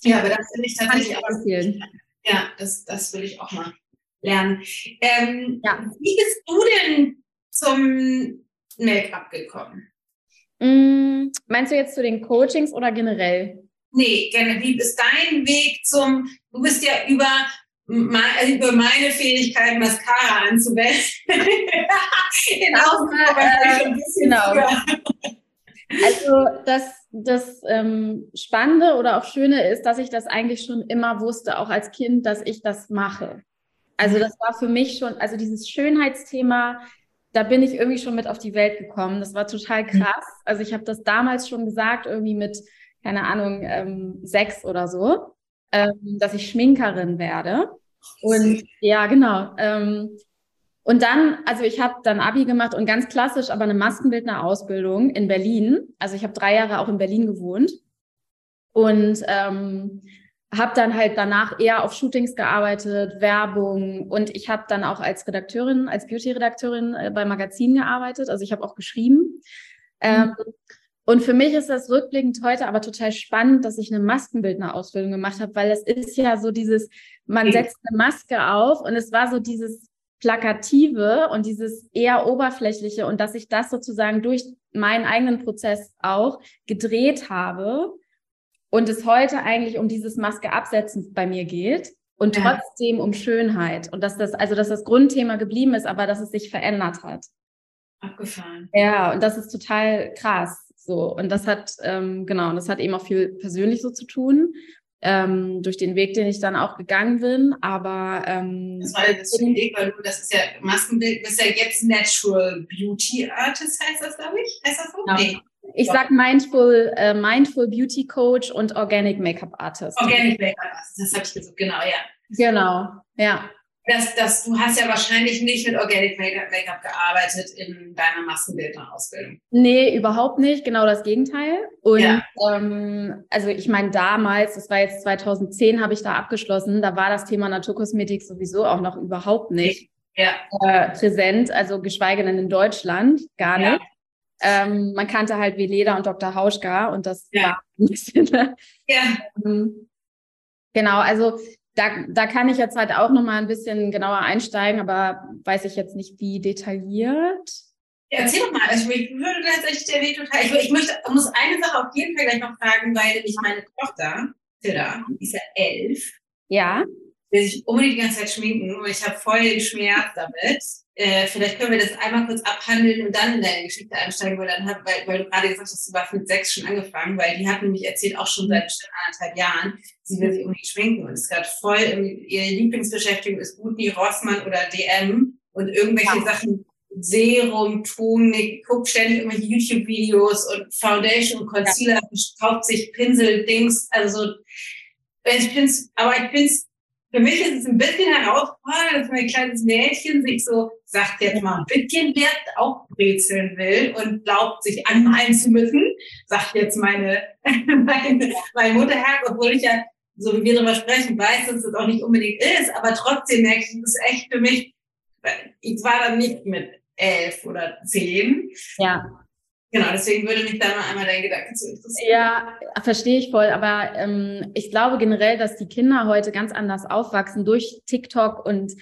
Ja, aber das finde ich tatsächlich auch empfehlen. Ja, das, das will ich auch mal lernen. Ähm, ja. Wie bist du denn zum Make-up gekommen? Mm, meinst du jetzt zu den Coachings oder generell? Nee, wie ist dein Weg zum, du bist ja über, über meine Fähigkeit, Mascara anzuwenden. genau, äh, genau. Also das, das ähm, Spannende oder auch Schöne ist, dass ich das eigentlich schon immer wusste, auch als Kind, dass ich das mache. Also das war für mich schon, also dieses Schönheitsthema, da bin ich irgendwie schon mit auf die Welt gekommen. Das war total mhm. krass. Also ich habe das damals schon gesagt, irgendwie mit keine Ahnung, ähm, sechs oder so, ähm, dass ich Schminkerin werde. Und ja, genau. Ähm, und dann, also ich habe dann Abi gemacht und ganz klassisch, aber eine Maskenbildner-Ausbildung in Berlin. Also ich habe drei Jahre auch in Berlin gewohnt und ähm, habe dann halt danach eher auf Shootings gearbeitet, Werbung und ich habe dann auch als Redakteurin, als Beauty-Redakteurin äh, bei Magazinen gearbeitet. Also ich habe auch geschrieben. Mhm. Und für mich ist das rückblickend heute aber total spannend, dass ich eine Maskenbildner-Ausbildung gemacht habe, weil es ist ja so dieses, man setzt eine Maske auf und es war so dieses Plakative und dieses eher oberflächliche und dass ich das sozusagen durch meinen eigenen Prozess auch gedreht habe und es heute eigentlich um dieses Maske absetzen bei mir geht und trotzdem um Schönheit und dass das also dass das Grundthema geblieben ist, aber dass es sich verändert hat. Abgefahren. Ja, und das ist total krass. So, und das hat, ähm, genau, und das hat eben auch viel persönlich so zu tun, ähm, durch den Weg, den ich dann auch gegangen bin. Aber ähm, das war ja das Weg, weil du, das ist ja Maskenbild, bist ja jetzt Natural Beauty Artist, heißt das, glaube ich? Heißt das so? Genau. Nee. Ich sag Mindful, äh, Mindful Beauty Coach und Organic Make-up Artist. Organic Make-up Artist, das habe ich gesagt, genau, ja. Genau, ja dass, dass du hast ja wahrscheinlich nicht mit Organic Make-up gearbeitet in deiner Maskenbildner-Ausbildung. Nee, überhaupt nicht. Genau das Gegenteil. Und ja. ähm, also ich meine, damals, das war jetzt 2010, habe ich da abgeschlossen, da war das Thema Naturkosmetik sowieso auch noch überhaupt nicht ja. äh, präsent, also geschweige denn in Deutschland, gar nicht. Ja. Ähm, man kannte halt Veleda und Dr. Hauschka und das war ein bisschen. ja. Ähm, genau, also da, da kann ich jetzt halt auch noch mal ein bisschen genauer einsteigen, aber weiß ich jetzt nicht, wie detailliert. Ja, erzähl doch mal, also ich würde tatsächlich der Weg total, ich, ich möchte, muss eine Sache auf jeden Fall gleich noch fragen, weil ich meine Tochter, Tilda, die ist ja elf. Ja. Will sich unbedingt die ganze Zeit schminken und ich habe voll den Schmerz damit. Äh, vielleicht können wir das einmal kurz abhandeln und dann in deine Geschichte einsteigen, weil, dann hab, weil, weil du gerade gesagt hast, du warst mit sechs schon angefangen, weil die hat nämlich erzählt, auch schon seit bestimmt anderthalb Jahren, sie will sich unbedingt schminken und ist gerade voll, ihre Lieblingsbeschäftigung ist Butni, Rossmann oder DM und irgendwelche ja. Sachen, Serum, Tonik, guckt ständig irgendwelche YouTube-Videos und Foundation und Concealer, ja. kauft sich Pinsel, Dings, also ich find's, aber ich find's für mich ist es ein bisschen herausfordernd, dass mein kleines Mädchen sich so sagt jetzt mal ein bisschen wert auch brezeln will und glaubt, sich anmalen zu müssen, sagt jetzt meine, meine, meine Mutter her, obwohl ich ja, so wie wir darüber sprechen, weiß, dass das auch nicht unbedingt ist, aber trotzdem merke ich, das ist echt für mich, ich war dann nicht mit elf oder zehn. Ja. Genau, deswegen würde mich da noch einmal dein Gedanke zu interessieren. Ja, verstehe ich voll. Aber ähm, ich glaube generell, dass die Kinder heute ganz anders aufwachsen durch TikTok und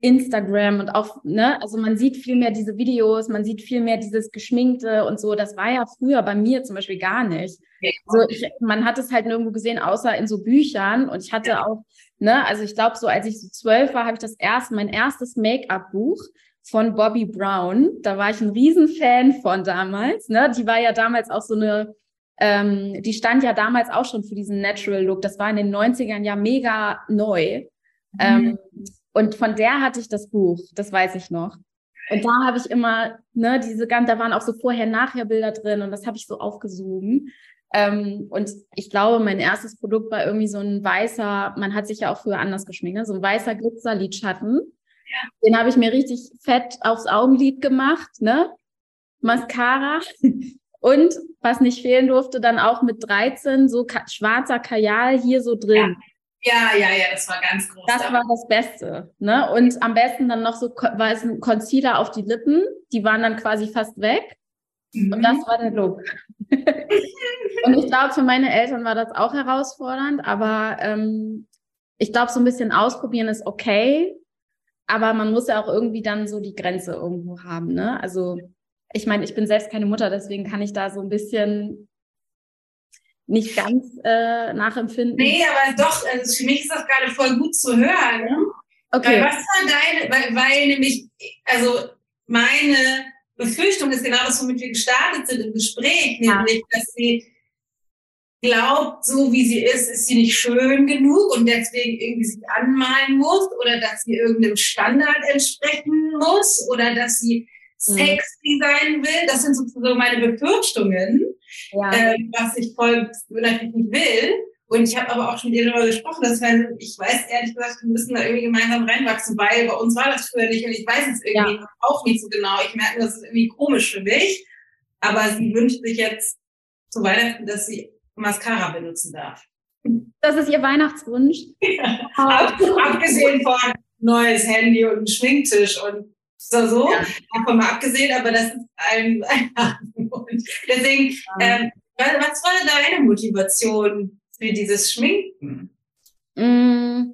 Instagram und auch, ne, also man sieht viel mehr diese Videos, man sieht viel mehr dieses Geschminkte und so. Das war ja früher bei mir zum Beispiel gar nicht. Ja. Also ich, man hat es halt nirgendwo gesehen, außer in so Büchern. Und ich hatte ja. auch, ne, also ich glaube, so als ich so zwölf war, habe ich das erste, mein erstes Make-up-Buch von Bobby Brown. Da war ich ein Riesenfan von damals. Ne? Die war ja damals auch so eine, ähm, die stand ja damals auch schon für diesen Natural Look. Das war in den 90ern ja mega neu. Mhm. Ähm, und von der hatte ich das Buch, das weiß ich noch. Und da habe ich immer, ne, diese ganzen, da waren auch so Vorher-Nachher-Bilder drin und das habe ich so aufgesogen. Ähm, und ich glaube, mein erstes Produkt war irgendwie so ein weißer, man hat sich ja auch früher anders geschminkt, ne? so ein weißer Glitzer-Lidschatten. Den habe ich mir richtig fett aufs Augenlid gemacht, ne? Mascara. Und was nicht fehlen durfte, dann auch mit 13 so schwarzer Kajal hier so drin. Ja. ja, ja, ja, das war ganz groß. Das war das Beste. Ne? Und am besten dann noch so weißen Concealer auf die Lippen. Die waren dann quasi fast weg. Mhm. Und das war der Look. und ich glaube, für meine Eltern war das auch herausfordernd, aber ähm, ich glaube, so ein bisschen ausprobieren ist okay aber man muss ja auch irgendwie dann so die Grenze irgendwo haben, ne? Also ich meine, ich bin selbst keine Mutter, deswegen kann ich da so ein bisschen nicht ganz äh, nachempfinden. Nee, aber doch, also für mich ist das gerade voll gut zu hören. Ne? Okay. Weil was war deine, weil, weil nämlich, also meine Befürchtung ist genau das, womit wir gestartet sind im Gespräch, nämlich, ja. dass sie glaubt, so wie sie ist, ist sie nicht schön genug und deswegen irgendwie sich anmalen muss oder dass sie irgendeinem Standard entsprechen muss oder dass sie mhm. sexy sein will. Das sind sozusagen meine Befürchtungen, ja. äh, was ich voll natürlich nicht will. Und ich habe aber auch schon mit ihr darüber gesprochen, dass wenn, ich weiß ehrlich gesagt, wir müssen da irgendwie gemeinsam reinwachsen, weil bei uns war das früher nicht und ich weiß es irgendwie ja. auch nicht so genau. Ich merke, das ist irgendwie komisch für mich. Aber sie wünscht sich jetzt zu Weihnachten, dass sie Mascara benutzen darf. Das ist Ihr Weihnachtswunsch? Ja. Ab, abgesehen von neues Handy und Schminktisch und so, so. Ja. davon mal abgesehen, aber das ist ein, ein Wunsch. Deswegen, ähm, was war deine Motivation für dieses Schminken? Mm,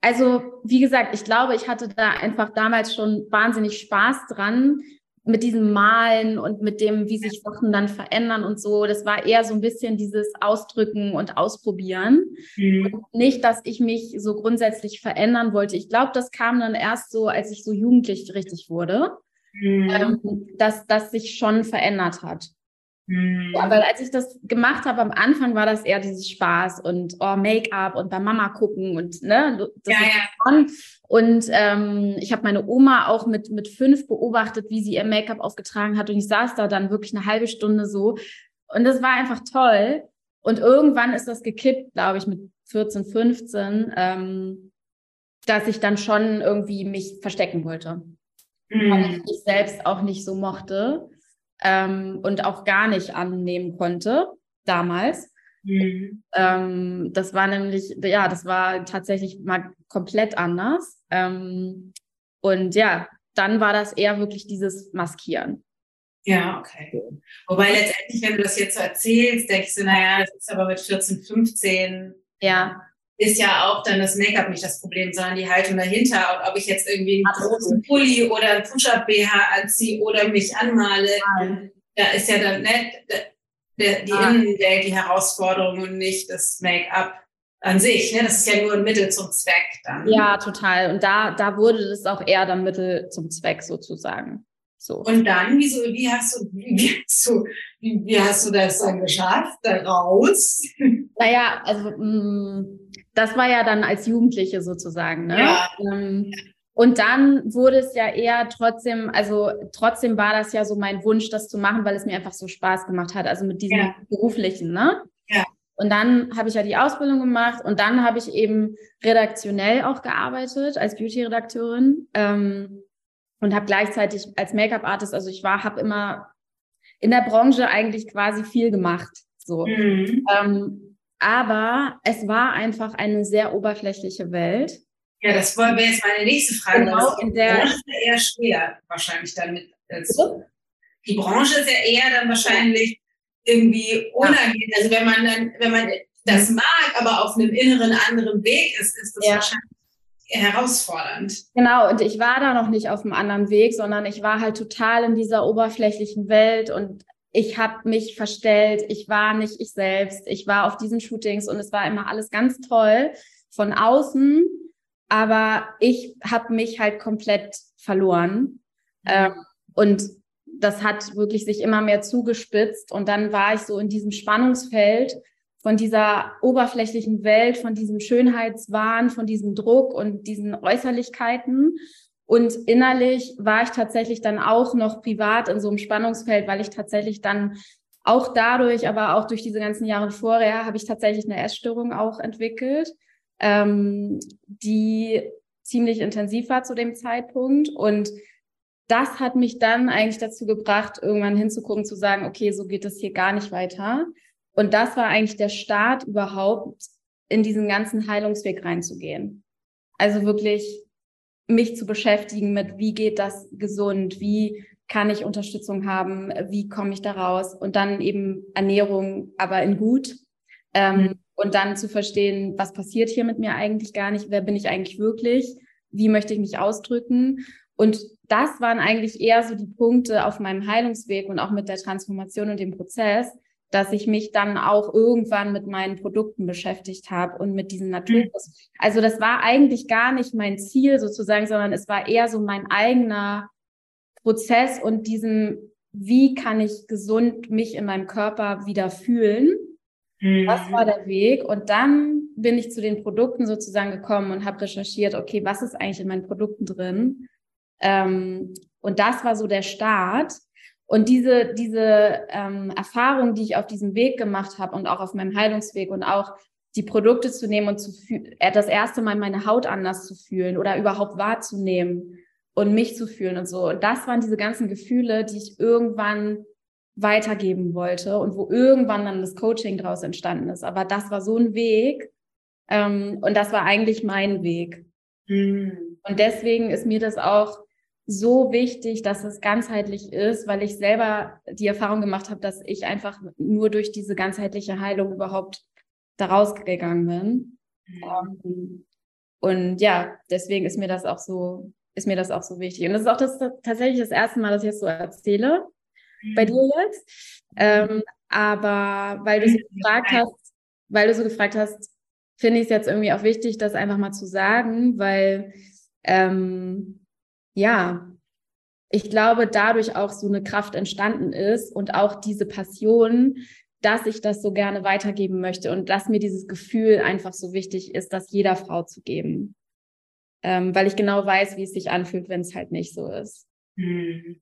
also, wie gesagt, ich glaube, ich hatte da einfach damals schon wahnsinnig Spaß dran, mit diesem Malen und mit dem, wie sich Sachen dann verändern und so. Das war eher so ein bisschen dieses Ausdrücken und Ausprobieren. Mhm. Und nicht, dass ich mich so grundsätzlich verändern wollte. Ich glaube, das kam dann erst so, als ich so jugendlich richtig wurde, mhm. ähm, dass das sich schon verändert hat. Mhm. Ja, weil als ich das gemacht habe, am Anfang war das eher dieses Spaß und oh, Make-up und bei Mama gucken und ne, das ja, ja. Und ähm, ich habe meine Oma auch mit, mit fünf beobachtet, wie sie ihr Make-up aufgetragen hat. Und ich saß da dann wirklich eine halbe Stunde so. Und das war einfach toll. Und irgendwann ist das gekippt, glaube ich, mit 14, 15, ähm, dass ich dann schon irgendwie mich verstecken wollte. Mhm. Weil ich mich selbst auch nicht so mochte ähm, und auch gar nicht annehmen konnte damals. Mhm. Ähm, das war nämlich, ja, das war tatsächlich mal komplett anders. Ähm, und ja, dann war das eher wirklich dieses Maskieren. Ja, okay. Wobei letztendlich, wenn du das jetzt so erzählst, denkst du, naja, das ist aber mit 14, 15. Ja. Ist ja auch dann das Make-up nicht das Problem, sondern die Haltung dahinter. Und ob ich jetzt irgendwie einen großen Pulli oder einen Push-Up-BH anziehe oder mich anmale, Nein. da ist ja dann nicht, der, die ah. Innenwelt die Herausforderung und nicht das Make-up an sich. Ne? Das ist ja nur ein Mittel zum Zweck dann. Ja, total. Und da, da wurde das auch eher dann Mittel zum Zweck sozusagen. So. Und dann, wieso, wie hast du, wie hast du, wie, wie hast du das dann geschafft, da raus? Naja, also mh, mm, das war ja dann als Jugendliche sozusagen. Ne? Ja. Ähm, und dann wurde es ja eher trotzdem, also trotzdem war das ja so mein Wunsch, das zu machen, weil es mir einfach so Spaß gemacht hat, also mit diesem ja. beruflichen, ne? Ja. Und dann habe ich ja die Ausbildung gemacht und dann habe ich eben redaktionell auch gearbeitet als Beauty-Redakteurin ähm, und habe gleichzeitig als Make-up-Artist, also ich war, habe immer in der Branche eigentlich quasi viel gemacht. So. Mhm. Ähm, aber es war einfach eine sehr oberflächliche Welt. Ja, das wäre jetzt meine nächste Frage. Genau, in der ist eher schwer wahrscheinlich damit. Also, die Branche ist ja eher dann wahrscheinlich irgendwie unangenehm. Also wenn man dann, wenn man das mag, aber auf einem inneren anderen Weg ist, ist das ja. wahrscheinlich herausfordernd. Genau, und ich war da noch nicht auf einem anderen Weg, sondern ich war halt total in dieser oberflächlichen Welt und ich habe mich verstellt, ich war nicht ich selbst, ich war auf diesen Shootings und es war immer alles ganz toll von außen, aber ich habe mich halt komplett verloren. Mhm. Ähm, und das hat wirklich sich immer mehr zugespitzt und dann war ich so in diesem Spannungsfeld von dieser oberflächlichen Welt, von diesem Schönheitswahn, von diesem Druck und diesen Äußerlichkeiten. Und innerlich war ich tatsächlich dann auch noch privat in so einem Spannungsfeld, weil ich tatsächlich dann auch dadurch, aber auch durch diese ganzen Jahre vorher, habe ich tatsächlich eine Essstörung auch entwickelt, ähm, die ziemlich intensiv war zu dem Zeitpunkt. Und das hat mich dann eigentlich dazu gebracht, irgendwann hinzugucken, zu sagen, okay, so geht es hier gar nicht weiter. Und das war eigentlich der Start überhaupt, in diesen ganzen Heilungsweg reinzugehen. Also wirklich mich zu beschäftigen mit, wie geht das gesund, wie kann ich Unterstützung haben, wie komme ich da raus und dann eben Ernährung, aber in gut. Ähm, mhm. Und dann zu verstehen, was passiert hier mit mir eigentlich gar nicht, wer bin ich eigentlich wirklich, wie möchte ich mich ausdrücken. Und das waren eigentlich eher so die Punkte auf meinem Heilungsweg und auch mit der Transformation und dem Prozess, dass ich mich dann auch irgendwann mit meinen Produkten beschäftigt habe und mit diesen Naturkurs. Mhm. Also das war eigentlich gar nicht mein Ziel sozusagen, sondern es war eher so mein eigener Prozess und diesem, wie kann ich gesund mich in meinem Körper wieder fühlen. Mhm. Das war der Weg. Und dann bin ich zu den Produkten sozusagen gekommen und habe recherchiert, okay, was ist eigentlich in meinen Produkten drin? Ähm, und das war so der Start. Und diese, diese ähm, Erfahrung, die ich auf diesem Weg gemacht habe und auch auf meinem Heilungsweg und auch die Produkte zu nehmen und zu äh, das erste Mal meine Haut anders zu fühlen oder überhaupt wahrzunehmen und mich zu fühlen und so. Und das waren diese ganzen Gefühle, die ich irgendwann weitergeben wollte und wo irgendwann dann das Coaching daraus entstanden ist. Aber das war so ein Weg ähm, und das war eigentlich mein Weg. Mhm. Und deswegen ist mir das auch so wichtig, dass es ganzheitlich ist, weil ich selber die Erfahrung gemacht habe, dass ich einfach nur durch diese ganzheitliche Heilung überhaupt daraus gegangen bin. Mhm. Ähm, und ja, deswegen ist mir das auch so, ist mir das auch so wichtig. Und das ist auch das, tatsächlich das erste Mal, dass ich das so erzähle mhm. bei dir jetzt. Ähm, aber weil du so gefragt hast, weil du so gefragt hast, finde ich es jetzt irgendwie auch wichtig, das einfach mal zu sagen, weil ähm, ja, ich glaube, dadurch auch so eine Kraft entstanden ist und auch diese Passion, dass ich das so gerne weitergeben möchte und dass mir dieses Gefühl einfach so wichtig ist, das jeder Frau zu geben. Ähm, weil ich genau weiß, wie es sich anfühlt, wenn es halt nicht so ist. Hm.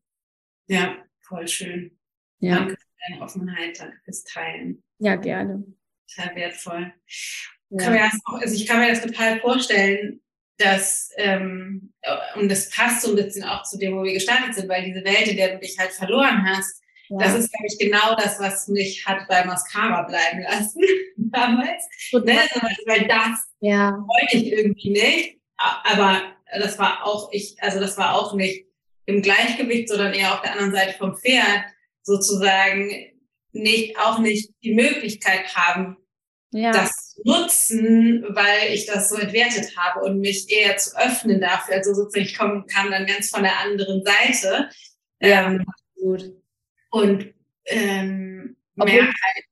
Ja, voll schön. Ja. Danke für deine Offenheit, danke fürs Teilen. Ja, gerne. Total wertvoll. Ja. Kann mir das auch, also ich kann mir das total vorstellen, dass, ähm, und das passt so ein bisschen auch zu dem, wo wir gestartet sind, weil diese Welt, in der du dich halt verloren hast, ja. das ist, glaube ich, genau das, was mich hat bei Mascara bleiben lassen damals. Ne? Weil das ja. wollte ich irgendwie nicht. Aber das war auch ich, also das war auch nicht im Gleichgewicht, sondern eher auf der anderen Seite vom Pferd sozusagen nicht, auch nicht die Möglichkeit haben, ja. das nutzen, weil ich das so entwertet habe und mich eher zu öffnen dafür. Also sozusagen, ich komm, kam dann ganz von der anderen Seite. Ja, ähm, gut. Und ähm, merke halt,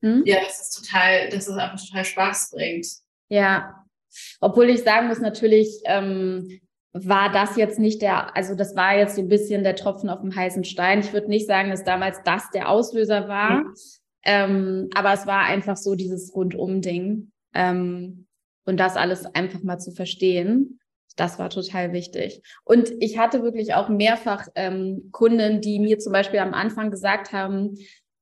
hm? ja, das ist total, dass es einfach total Spaß bringt. Ja, obwohl ich sagen muss, natürlich ähm, war das jetzt nicht der, also das war jetzt so ein bisschen der Tropfen auf dem heißen Stein. Ich würde nicht sagen, dass damals das der Auslöser war. Mhm. Ähm, aber es war einfach so dieses Rundum-Ding. Ähm, und das alles einfach mal zu verstehen, das war total wichtig. Und ich hatte wirklich auch mehrfach ähm, Kunden, die mir zum Beispiel am Anfang gesagt haben,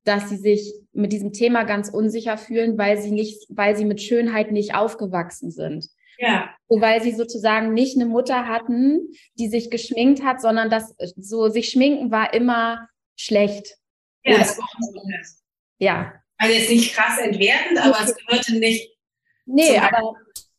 dass sie sich mit diesem Thema ganz unsicher fühlen, weil sie nicht, weil sie mit Schönheit nicht aufgewachsen sind. Ja. So, weil sie sozusagen nicht eine Mutter hatten, die sich geschminkt hat, sondern das so sich schminken war immer schlecht. Ja, Oder- Ja. Also jetzt nicht krass entwertend, aber es gehörte nicht. Nee, aber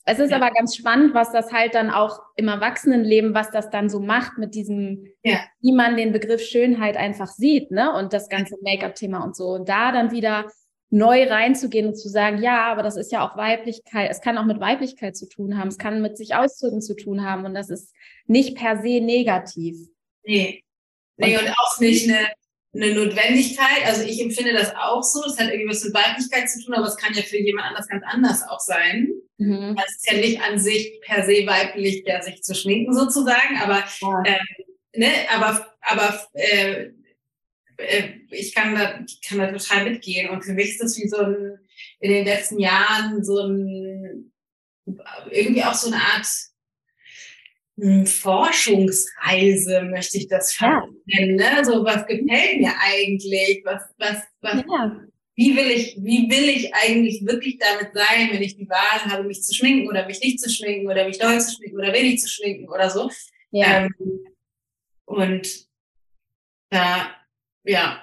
es ist Ja. aber ganz spannend, was das halt dann auch im Erwachsenenleben, was das dann so macht mit diesem, Ja. wie man den Begriff Schönheit einfach sieht, ne? Und das ganze Make-up-Thema und so. Und da dann wieder neu reinzugehen und zu sagen, ja, aber das ist ja auch Weiblichkeit, es kann auch mit Weiblichkeit zu tun haben, es kann mit sich ausdrücken zu tun haben und das ist nicht per se negativ. Nee. Nee, und auch nicht eine, eine Notwendigkeit. Also ich empfinde das auch so. Das hat irgendwie was mit Weiblichkeit zu tun, aber es kann ja für jemand anders ganz anders auch sein. Mhm. Es ist ja nicht an sich per se weiblich, der sich zu schminken sozusagen, aber Ja. ne, aber, aber äh, äh, ich kann da, ich kann da total mitgehen. Und für mich ist das wie so ein, in den letzten Jahren so ein, irgendwie auch so eine Art Forschungsreise, möchte ich das Ja. fast nennen. Ne? So, was gefällt mir eigentlich? Was, was, was, Ja. wie will ich, wie will ich eigentlich wirklich damit sein, wenn ich die Wahl habe, mich zu schminken oder mich nicht zu schminken oder mich doll zu schminken oder wenig zu schminken oder so. ja. Ähm, und da, ja,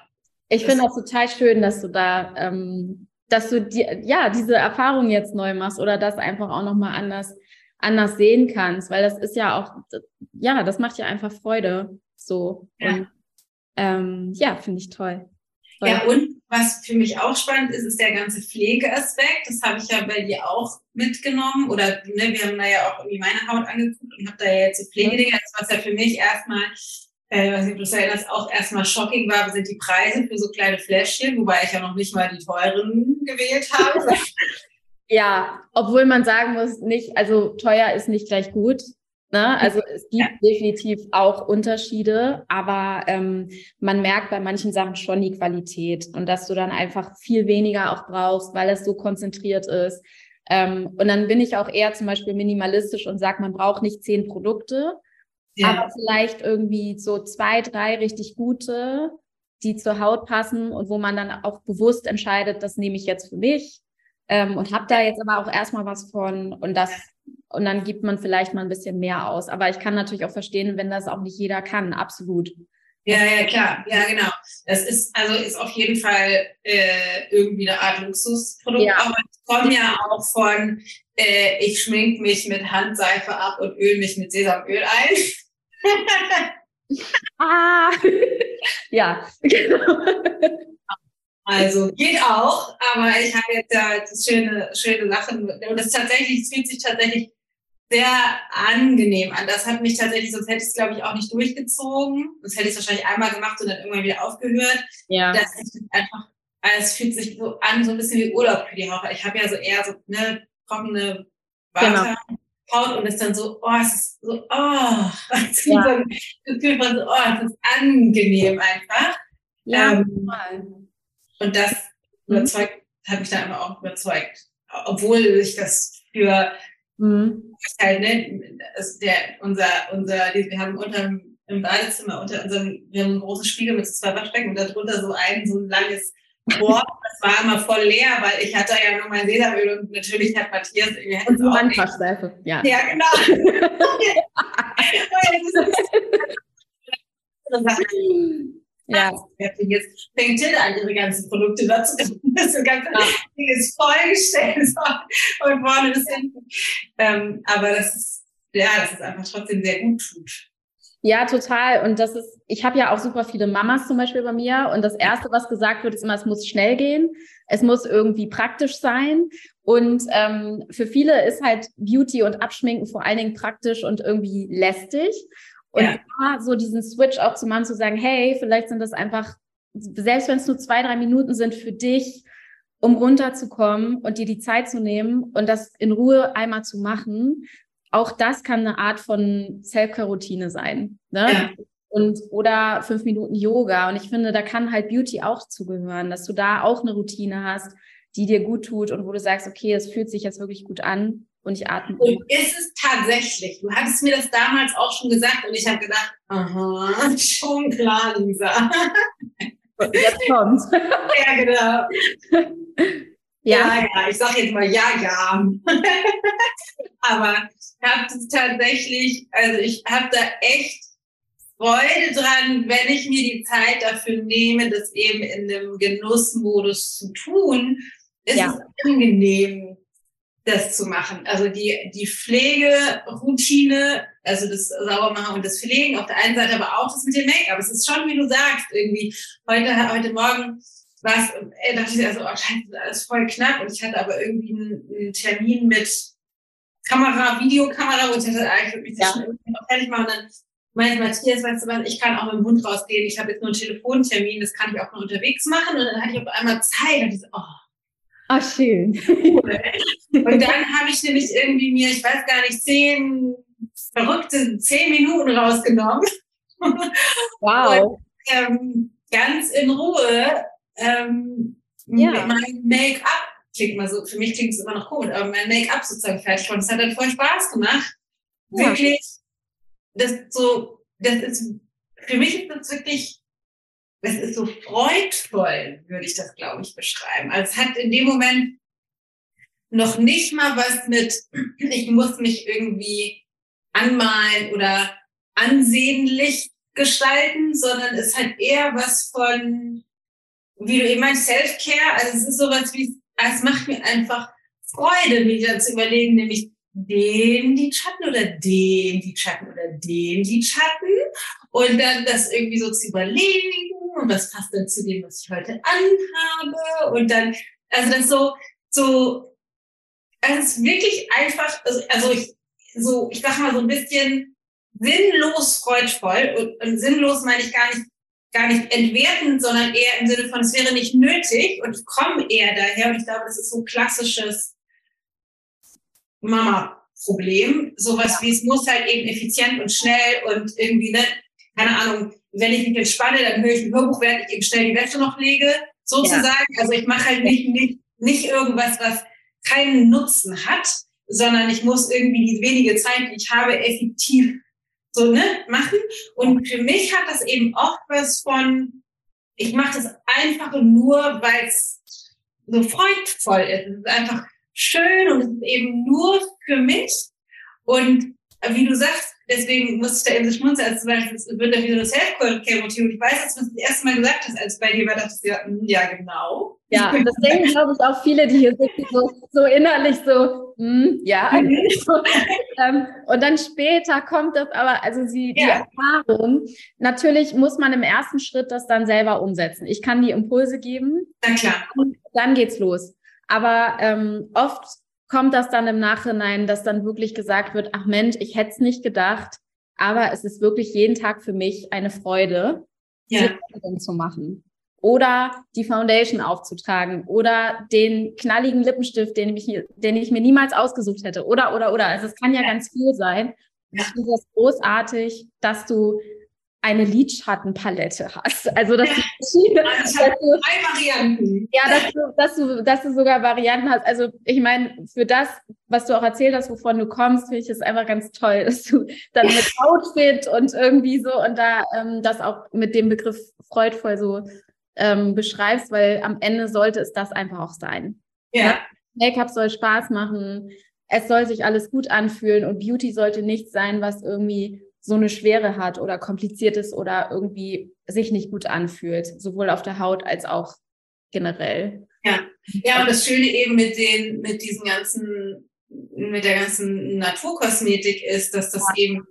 Ich finde das total schön, dass du da, ähm, dass du die, ja diese Erfahrung jetzt neu machst oder das einfach auch noch mal anders anders sehen kannst, weil das ist ja auch, ja, das macht ja einfach Freude, so Ja. und ähm, ja, finde ich toll. Toll. ja, und was für mich auch spannend ist, ist der ganze Pflegeaspekt. Das habe ich ja bei dir auch mitgenommen. Oder ne, wir haben da ja auch irgendwie meine Haut angeguckt und habe da ja jetzt so Pflegedinger. Das, was ja für mich erstmal, äh, weiß nicht, ob du das erinnerst, auch erstmal shocking war, sind die Preise für so kleine Fläschchen, wobei ich ja noch nicht mal die teuren gewählt habe. Ja, obwohl man sagen muss, nicht, also teuer ist nicht gleich gut. Ne? Also es gibt definitiv auch Unterschiede, aber ähm, man merkt bei manchen Sachen schon die Qualität und dass du dann einfach viel weniger auch brauchst, weil es so konzentriert ist. Ähm, und dann bin ich auch eher zum Beispiel minimalistisch und sage, man braucht nicht zehn Produkte, aber vielleicht irgendwie so zwei, drei richtig gute, die zur Haut passen und wo man dann auch bewusst entscheidet, das nehme ich jetzt für mich ähm, und habe da jetzt aber auch erstmal was von und das und dann gibt man vielleicht mal ein bisschen mehr aus. Aber ich kann natürlich auch verstehen, wenn das auch nicht jeder kann, absolut. Ja, ja, klar. Ja, genau. Das ist, also ist auf jeden Fall äh, irgendwie eine Art Luxusprodukt. Ja. Aber ich komme ja auch von, äh, ich schmink mich mit Handseife ab und öl mich mit Sesamöl ein. Ah, ja, genau. Also geht auch, aber ich habe jetzt ja das schöne, schöne Sachen. Und das tatsächlich, es fühlt sich tatsächlich sehr angenehm an. Das hat mich tatsächlich, sonst hätte ich es, glaube ich, auch nicht durchgezogen. Sonst hätte ich es wahrscheinlich einmal gemacht und dann irgendwann wieder aufgehört. Ja, Das ist einfach, es fühlt sich so an, so ein bisschen wie Urlaub für die Haut. Ich habe ja so eher so eine trockene Genau. Haut und ist dann so, oh, es ist so, oh, es ist Ja. Gefühl von so, oh, es ist angenehm einfach. ja, Ähm. Und das Mhm. überzeugt, hat mich dann aber auch überzeugt. Obwohl ich das für Mhm. halt, ne, der, unser, unser, wir haben unter im Badezimmer unter unserem, wir haben einen großen Spiegel mit zwei Waschbecken und darunter so ein, so ein langes Rohr. Das war immer voll leer, weil ich hatte ja nur mein Sesamöl und natürlich hat Matthias, hätten Und auch. Handwaschseife, ja. Ja, genau. Ja, Jetzt fängt Tilda an, ihre ganzen Produkte dazu. Das ganze Ja. Ding ist vollgestellt und vorne bis hinten. Ähm, aber das ist, ja, das ist einfach trotzdem sehr gut tut. Ja, total. Und das ist, ich habe ja auch super viele Mamas zum Beispiel bei mir. Und das Erste, was gesagt wird, ist immer, es muss schnell gehen. Es muss irgendwie praktisch sein. Und ähm, für viele ist halt Beauty und Abschminken vor allen Dingen praktisch und irgendwie lästig. Und Ja. so diesen Switch auch zu machen, zu sagen, hey, vielleicht sind das einfach, selbst wenn es nur zwei, drei Minuten sind für dich, um runterzukommen und dir die Zeit zu nehmen und das in Ruhe einmal zu machen, auch das kann eine Art von Self-Care-Routine sein. Ne? Ja. Und oder fünf Minuten Yoga. Und ich finde, da kann halt Beauty auch zugehören, dass du da auch eine Routine hast, die dir gut tut und wo du sagst, okay, es fühlt sich jetzt wirklich gut an und ich atme. Und ist es tatsächlich, du hattest mir das damals auch schon gesagt und ich habe gedacht, aha, schon klar, Lisa. Jetzt kommt. Ja, genau. Ja, ja, ja ich sage jetzt mal ja, ja. Aber ich habe das tatsächlich, also ich habe da echt Freude dran, wenn ich mir die Zeit dafür nehme, das eben in dem Genussmodus zu tun, ist ja. es angenehm, das zu machen. Also die, die Pflegeroutine, also das Saubermachen und das Pflegen auf der einen Seite, aber auch das mit dem Make-up. Es ist schon, wie du sagst, irgendwie heute, heute Morgen was, äh, dachte ich, also, oh, scheiße, ist voll knapp und ich hatte aber irgendwie einen, einen Termin mit Kamera, Videokamera und ich hatte, ah, ich würde mich ja. schon irgendwie noch fertig machen und dann meinte Matthias, weißt du was, ich kann auch mit dem Hund rausgehen, ich habe jetzt nur einen Telefontermin, das kann ich auch nur unterwegs machen und dann hatte ich auf einmal Zeit und ich so, oh, Ach, schön. Und dann habe ich nämlich irgendwie mir, ich weiß gar nicht, zehn verrückte zehn Minuten rausgenommen. Wow. Und, ähm, ganz in Ruhe ähm, ja. mein Make-up klingt mal so, für mich klingt es immer noch gut, aber mein Make-up sozusagen fertig und es hat dann voll Spaß gemacht. Ja. Wirklich, das so, das ist, für mich ist das wirklich es ist so freudvoll, würde ich das, glaube ich, beschreiben. Also es hat in dem Moment noch nicht mal was mit, ich muss mich irgendwie anmalen oder ansehnlich gestalten, sondern es hat eher was von, wie du eben meinst, Self-Care. Also es ist sowas wie, es macht mir einfach Freude, mir dann zu überlegen, nämlich den die Schatten oder den die Schatten oder den die Schatten und dann das irgendwie so zu überlegen und was passt denn zu dem, was ich heute anhabe und dann, also das so, so, es ist wirklich einfach, also, also ich, so, ich sag mal so ein bisschen sinnlos freudvoll und, und sinnlos meine ich gar nicht gar nicht entwerten, sondern eher im Sinne von, es wäre nicht nötig und ich komme eher daher und ich glaube, das ist so klassisches Mama-Problem. Sowas wie es muss halt eben effizient und schnell und irgendwie, ne, keine Ahnung, wenn ich mich entspanne, dann höre ich ein Hörbuch, während ich eben schnell die Wäsche noch lege, sozusagen. Ja. Also ich mache halt nicht, nicht, nicht irgendwas, was keinen Nutzen hat, sondern ich muss irgendwie die wenige Zeit, die ich habe, effektiv so ne, machen. Und für mich hat das eben oft was von, ich mache das einfach nur, weil es so freudvoll ist. Es ist einfach schön und es ist eben nur für mich. Und wie du sagst, deswegen musste ich da eben so schmunzeln, als zum Beispiel, es wird da wieder eine Self-Care-Motiv. Und ich weiß, dass du das, das erste Mal gesagt hast, als bei dir war, dachte ich, ja, hm, ja, genau. Ja, das denken, glaube ich, auch viele, die hier sitzen, so, so innerlich so, hm, ja. So, ähm, und dann später kommt das aber, also sie, die ja. Erfahrung, natürlich muss man im ersten Schritt das dann selber umsetzen. Ich kann die Impulse geben. Na klar. Dann geht's los. Aber ähm, oft kommt das dann im Nachhinein, dass dann wirklich gesagt wird, ach Mensch, ich hätte es nicht gedacht, aber es ist wirklich jeden Tag für mich eine Freude, ja. zu machen. Oder die Foundation aufzutragen oder den knalligen Lippenstift, den ich, den ich mir niemals ausgesucht hätte. Oder, oder, oder. Also es kann ja, ja. ganz viel sein. Ich finde das großartig, dass du eine Lidschattenpalette hast. Also dass du verschiedene also dass du, drei Varianten. Ja, dass du, dass du, dass du sogar Varianten hast. Also ich meine, für das, was du auch erzählt hast, wovon du kommst, finde ich es einfach ganz toll, dass du dann mit Outfit und irgendwie so und da ähm, das auch mit dem Begriff freudvoll so ähm, beschreibst, weil am Ende sollte es das einfach auch sein. Ja. Make-up soll Spaß machen, es soll sich alles gut anfühlen und Beauty sollte nichts sein, was irgendwie so eine Schwere hat oder kompliziert ist oder irgendwie sich nicht gut anfühlt, sowohl auf der Haut als auch generell. Ja, ja, und das Schöne eben mit den, mit diesen ganzen, mit der ganzen Naturkosmetik ist, dass das ja. eben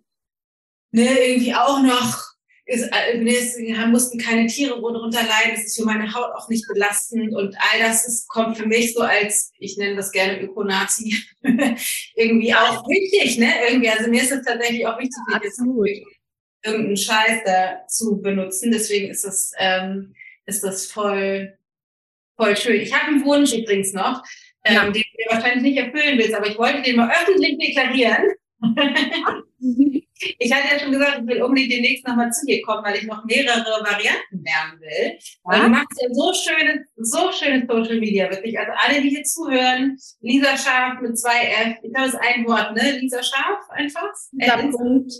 ne, irgendwie auch noch ist, äh, mussten keine Tiere drunter leiden, es ist für meine Haut auch nicht belastend und all das ist, kommt für mich so als, ich nenne das gerne Ökonazi, irgendwie auch wichtig, ne? Irgendwie, also mir ist es tatsächlich auch wichtig, Absolut. irgendeinen Scheiß da zu benutzen. Deswegen ist das, ähm, ist das voll, voll schön. Ich habe einen Wunsch übrigens noch, ähm, ja. den du wahrscheinlich nicht erfüllen willst, aber ich wollte den mal öffentlich deklarieren. Ich hatte ja schon gesagt, ich will unbedingt demnächst nochmal zu dir kommen, weil ich noch mehrere Varianten lernen will. Ja. Weil du machst ja so schöne, so schöne Social Media, wirklich. Also alle, die hier zuhören, Lisa Scharf mit zwei F, ich glaube, das ist ein Wort, ne? Lisa Scharf einfach. Lisa äh, Punkt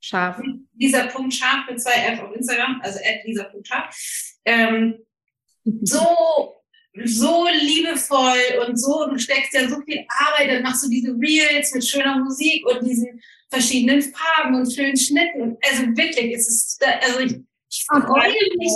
Scharf. Lisa Punkt Scharf mit zwei F auf Instagram, also at Lisa Punkt Scharf. ähm, so so liebevoll und so, du steckst ja so viel Arbeit, dann machst du diese Reels mit schöner Musik und diesen verschiedenen Farben und schönen Schnitten. Und also wirklich, es ist, also ich, ich freue mich.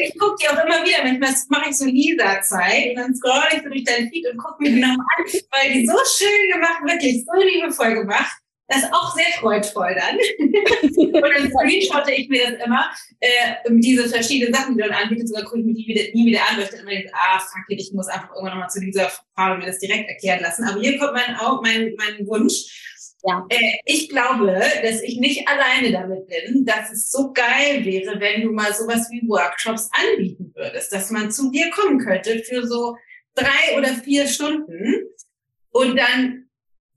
Ich gucke die auch immer wieder. Manchmal mache ich so Lisa-Zeit und dann scroll ich so durch dein Feed und gucke mir die nochmal an, weil die so schön gemacht, wirklich so liebevoll gemacht. Das ist auch sehr freudvoll dann. und dann screenshotte ich mir das immer, äh, diese verschiedenen Sachen, die du dann anbietest, sogar gucke ich mir die wieder, nie wieder an, weil ich dann immer denke, ah, fuck it, ich muss einfach irgendwann nochmal zu dieser Farbe mir das direkt erklären lassen. Aber hier kommt mein, mein, mein Wunsch. Ja. Äh, ich glaube, dass ich nicht alleine damit bin, dass es so geil wäre, wenn du mal sowas wie Workshops anbieten würdest, dass man zu dir kommen könnte für so drei oder vier Stunden und dann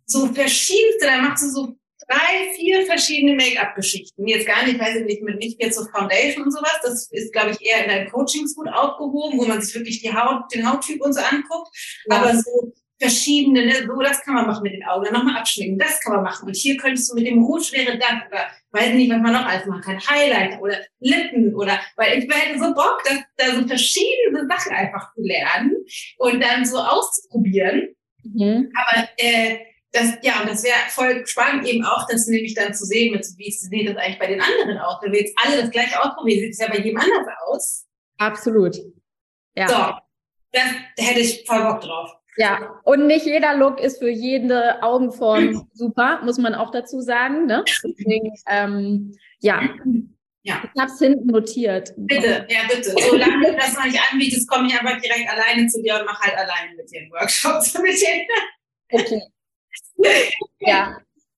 so verschiedenste, da machst du so drei, vier verschiedene Make-up-Geschichten. Jetzt gar nicht, weiß ich nicht, mit nicht jetzt so Foundation und sowas. Das ist, glaube ich, eher in deinen Coachings gut aufgehoben, wo man sich wirklich die Haut, den Hauttyp und so anguckt. Ja. Aber so verschiedene, ne, so das kann man machen mit den Augen, dann nochmal abschminken, das kann man machen. Und hier könntest du mit dem Rouge wäre das, oder weiß nicht, was man noch alles machen kann, Highlighter oder Lippen oder, weil ich hätte so Bock, dass, da so verschiedene Sachen einfach zu lernen und dann so auszuprobieren. Mhm. Aber äh, das, ja, und das wäre voll spannend eben auch, das nämlich dann zu sehen, mit, wie sieht das eigentlich bei den anderen aus. Wenn wir jetzt alle das gleiche ausprobieren, sieht es ja bei jedem anders aus. Absolut. Ja. So, das, da hätte ich voll Bock drauf. Ja, und nicht jeder Look ist für jede Augenform super, muss man auch dazu sagen. Ne? Deswegen, ähm, ja. Ja. Ich habe es hinten notiert. Bitte, ja bitte. Solange du das noch nicht anbietest, komme ich einfach direkt alleine zu dir und mache halt alleine mit dir einen Workshop. Okay ja.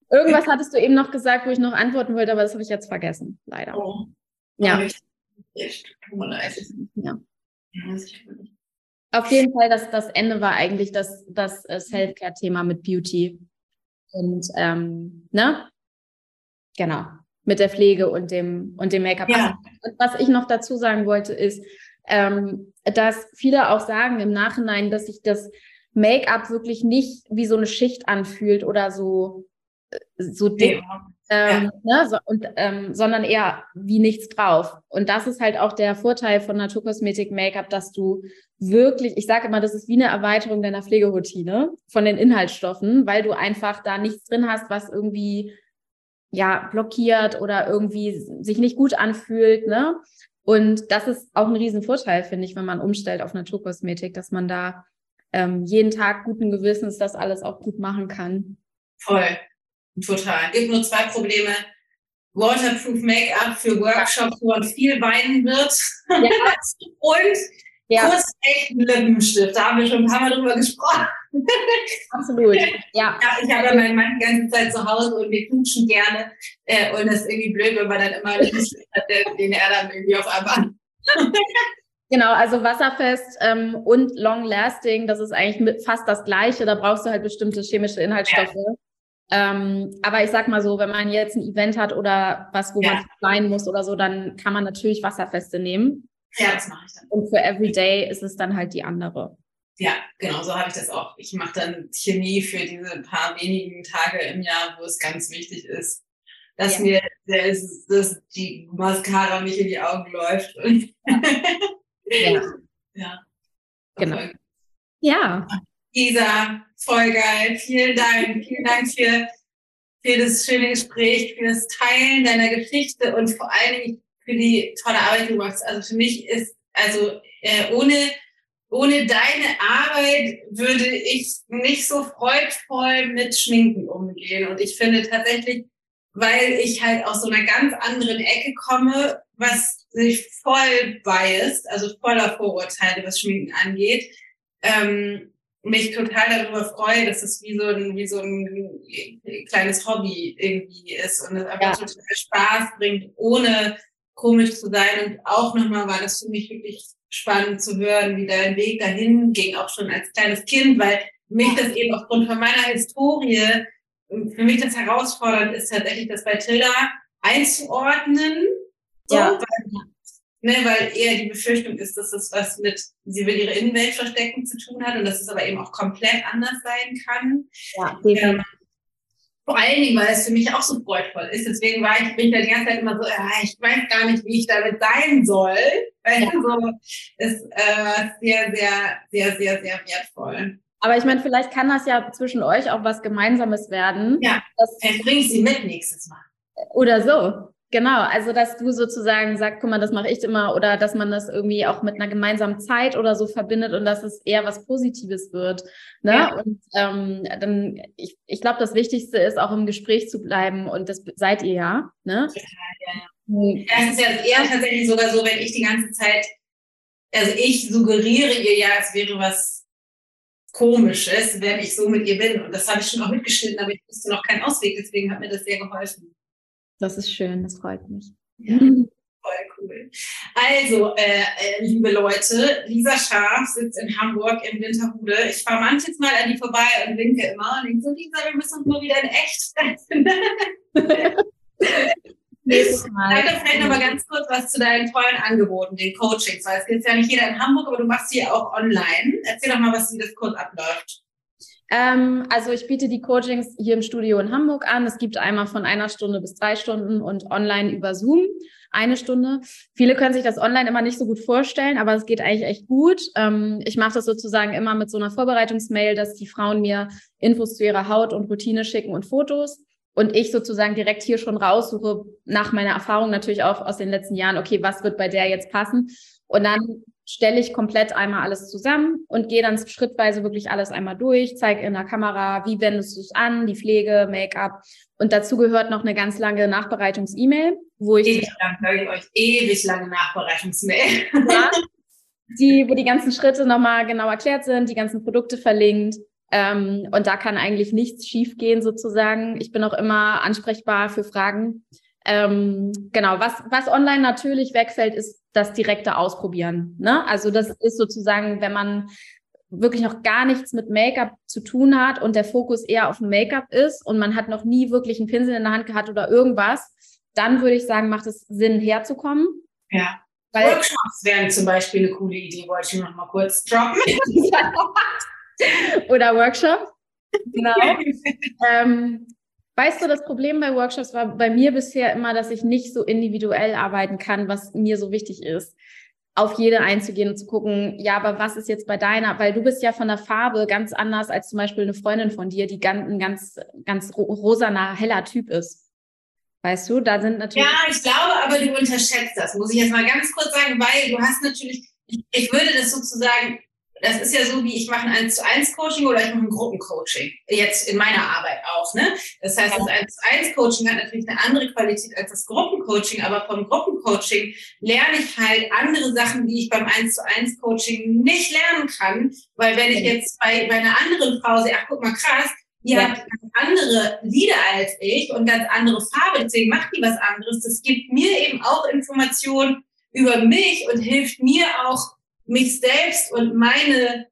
Irgendwas hattest du eben noch gesagt, wo ich noch antworten wollte, aber das habe ich jetzt vergessen, leider. Oh. Ja. Ja. Auf jeden Fall, das, das Ende war eigentlich das, das äh, Self-Care-Thema mit Beauty. Und ähm, ne? Genau. Mit der Pflege und dem und dem Make-up. Ja. Und was ich noch dazu sagen wollte, ist, ähm, dass viele auch sagen im Nachhinein, dass sich das Make-up wirklich nicht wie so eine Schicht anfühlt oder so, so dick. Ähm, ja. ne, so, und, ähm, sondern eher wie nichts drauf. Und das ist halt auch der Vorteil von Naturkosmetik Make-up, dass du wirklich, ich sage immer, das ist wie eine Erweiterung deiner Pflegeroutine von den Inhaltsstoffen, weil du einfach da nichts drin hast, was irgendwie ja blockiert oder irgendwie sich nicht gut anfühlt, ne? Und das ist auch ein Riesenvorteil, finde ich, wenn man umstellt auf Naturkosmetik, dass man da ähm, jeden Tag guten Gewissens das alles auch gut machen kann. Voll, total. Gibt nur zwei Probleme. Waterproof Make-up für Workshops, wo man viel weinen wird. Ja. und ja. kurz echten Lippenstift. Da haben wir schon ein paar Mal drüber gesprochen. Absolut. Ja. ja ich habe ja meinen Mann die ganze Zeit zu Hause und wir knutschen gerne. Äh, und das ist irgendwie blöd, wenn man dann immer Lippenstift hat, den er dann irgendwie auf einmal Genau, also wasserfest ähm, und long lasting, das ist eigentlich fast das Gleiche. Da brauchst du halt bestimmte chemische Inhaltsstoffe. Ja. Ähm, aber ich sag mal so, wenn man jetzt ein Event hat oder was, wo ja. man sein muss oder so, dann kann man natürlich wasserfeste nehmen. Ja, das mache ich dann. Und für Everyday ist es dann halt die andere. Ja, genau, so habe ich das auch. Ich mache dann Chemie für diese paar wenigen Tage im Jahr, wo es ganz wichtig ist, dass ja. mir dass, dass die Mascara nicht in die Augen läuft. Ja. ja. Genau. Ja. Isa, voll geil. Vielen Dank. Vielen Dank für, für das schöne Gespräch, für das Teilen deiner Geschichte und vor allen Dingen für die tolle Arbeit, die du machst. Also für mich ist, also äh, ohne, ohne deine Arbeit würde ich nicht so freudvoll mit Schminken umgehen. Und ich finde tatsächlich, weil ich halt aus so einer ganz anderen Ecke komme, was sich voll biased, also voller Vorurteile, was Schminken angeht, ähm, mich total darüber freue, dass es wie so ein, wie so ein kleines Hobby irgendwie ist und es einfach ja. total Spaß bringt, ohne komisch zu sein. Und auch nochmal war das für mich wirklich spannend zu hören, wie dein Weg dahin ging, auch schon als kleines Kind, weil mich das eben aufgrund von meiner Historie, für mich das herausfordernd ist tatsächlich, das bei Tilda einzuordnen so, ja. Weil, ne, weil eher die Befürchtung ist, dass es was mit, sie will ihre Innenwelt verstecken zu tun hat und dass es aber eben auch komplett anders sein kann. Ja, ähm, Vor allen Dingen, weil es für mich auch so freudvoll ist. Deswegen war ich, bin ich da die ganze Zeit immer so, ja, ich weiß gar nicht, wie ich damit sein soll. Weil ja. so ist äh, sehr, sehr, sehr, sehr, sehr wertvoll. Aber ich meine, vielleicht kann das ja zwischen euch auch was Gemeinsames werden. Ja, das bringe sie mit nächstes Mal. Oder so. Genau, also dass du sozusagen sagst, guck mal, das mache ich immer oder dass man das irgendwie auch mit einer gemeinsamen Zeit oder so verbindet und dass es eher was Positives wird. Ne? Ja. Und ähm, dann, ich, ich glaube, das Wichtigste ist auch im Gespräch zu bleiben und das seid ihr ja. Ne? Total, ja. Mhm. Ja, es ist ja eher tatsächlich sogar so, wenn ich die ganze Zeit, also ich suggeriere ihr ja, es wäre was Komisches, wenn ich so mit ihr bin. Und das habe ich schon auch mitgeschnitten, aber ich wusste noch keinen Ausweg, deswegen hat mir das sehr geholfen. Das ist schön, das freut mich. Ja, voll cool. Also, äh, äh, liebe Leute, Lisa Scharf sitzt in Hamburg im Winterhude. Ich fahre manches Mal an die vorbei und winke immer und denke so, Lisa, wir müssen uns mal wieder in echt treffen. Nächstes Mal. Sag doch vielleicht nochmal ganz kurz was zu deinen tollen Angeboten, den Coachings, weil es gibt ja nicht jeder in Hamburg, aber du machst sie auch online. Erzähl doch mal, was wie das kurz abläuft. Ähm, also ich biete die Coachings hier im Studio in Hamburg an. Es gibt einmal von einer Stunde bis drei Stunden und online über Zoom eine Stunde. Viele können sich das online immer nicht so gut vorstellen, aber es geht eigentlich echt gut. Ähm, ich mache das sozusagen immer mit so einer Vorbereitungsmail, dass die Frauen mir Infos zu ihrer Haut und Routine schicken und Fotos. Und ich sozusagen direkt hier schon raussuche, nach meiner Erfahrung natürlich auch aus den letzten Jahren, okay, was wird bei der jetzt passen? Und dann stelle ich komplett einmal alles zusammen und gehe dann schrittweise wirklich alles einmal durch, zeige in der Kamera, wie wendest du es an, die Pflege, Make-up. Und dazu gehört noch eine ganz lange Nachbereitungs-E-Mail, wo ich. Ewig lang, höre ich euch, ewig lange Nachbereitungs-Mail. Ja, die, wo die ganzen Schritte nochmal genau erklärt sind, die ganzen Produkte verlinkt. Ähm, und da kann eigentlich nichts schiefgehen sozusagen. Ich bin auch immer ansprechbar für Fragen. Ähm, genau, was, was online natürlich wegfällt, ist das direkte Ausprobieren. Ne? Also das ist sozusagen, wenn man wirklich noch gar nichts mit Make-up zu tun hat und der Fokus eher auf Make-up ist und man hat noch nie wirklich einen Pinsel in der Hand gehabt oder irgendwas, dann würde ich sagen, macht es Sinn, herzukommen. Ja. Weil Workshops wären zum Beispiel eine coole Idee, wollte ich noch mal kurz droppen. oder Workshops. Genau. ähm, Weißt du, das Problem bei Workshops war bei mir bisher immer, dass ich nicht so individuell arbeiten kann, was mir so wichtig ist, auf jede einzugehen und zu gucken, ja, aber was ist jetzt bei deiner, weil du bist ja von der Farbe ganz anders als zum Beispiel eine Freundin von dir, die ganz, ein ganz, ganz rosaner, heller Typ ist. Weißt du, da sind natürlich. Ja, ich glaube, aber du unterschätzt das, muss ich jetzt mal ganz kurz sagen, weil du hast natürlich, ich, ich würde das sozusagen das ist ja so, wie ich mache ein 1 zu 1 Coaching oder ich mache ein Gruppencoaching. Jetzt in meiner Arbeit auch, ne? Das heißt, das 1 zu 1 Coaching hat natürlich eine andere Qualität als das Gruppencoaching, aber vom Gruppencoaching lerne ich halt andere Sachen, die ich beim 1 zu 1 Coaching nicht lernen kann, weil wenn ich jetzt bei, bei einer anderen Frau sehe, ach guck mal krass, die ja. hat ganz andere Lieder als ich und ganz andere Farbe, deswegen macht die was anderes. Das gibt mir eben auch Informationen über mich und hilft mir auch mich selbst und meine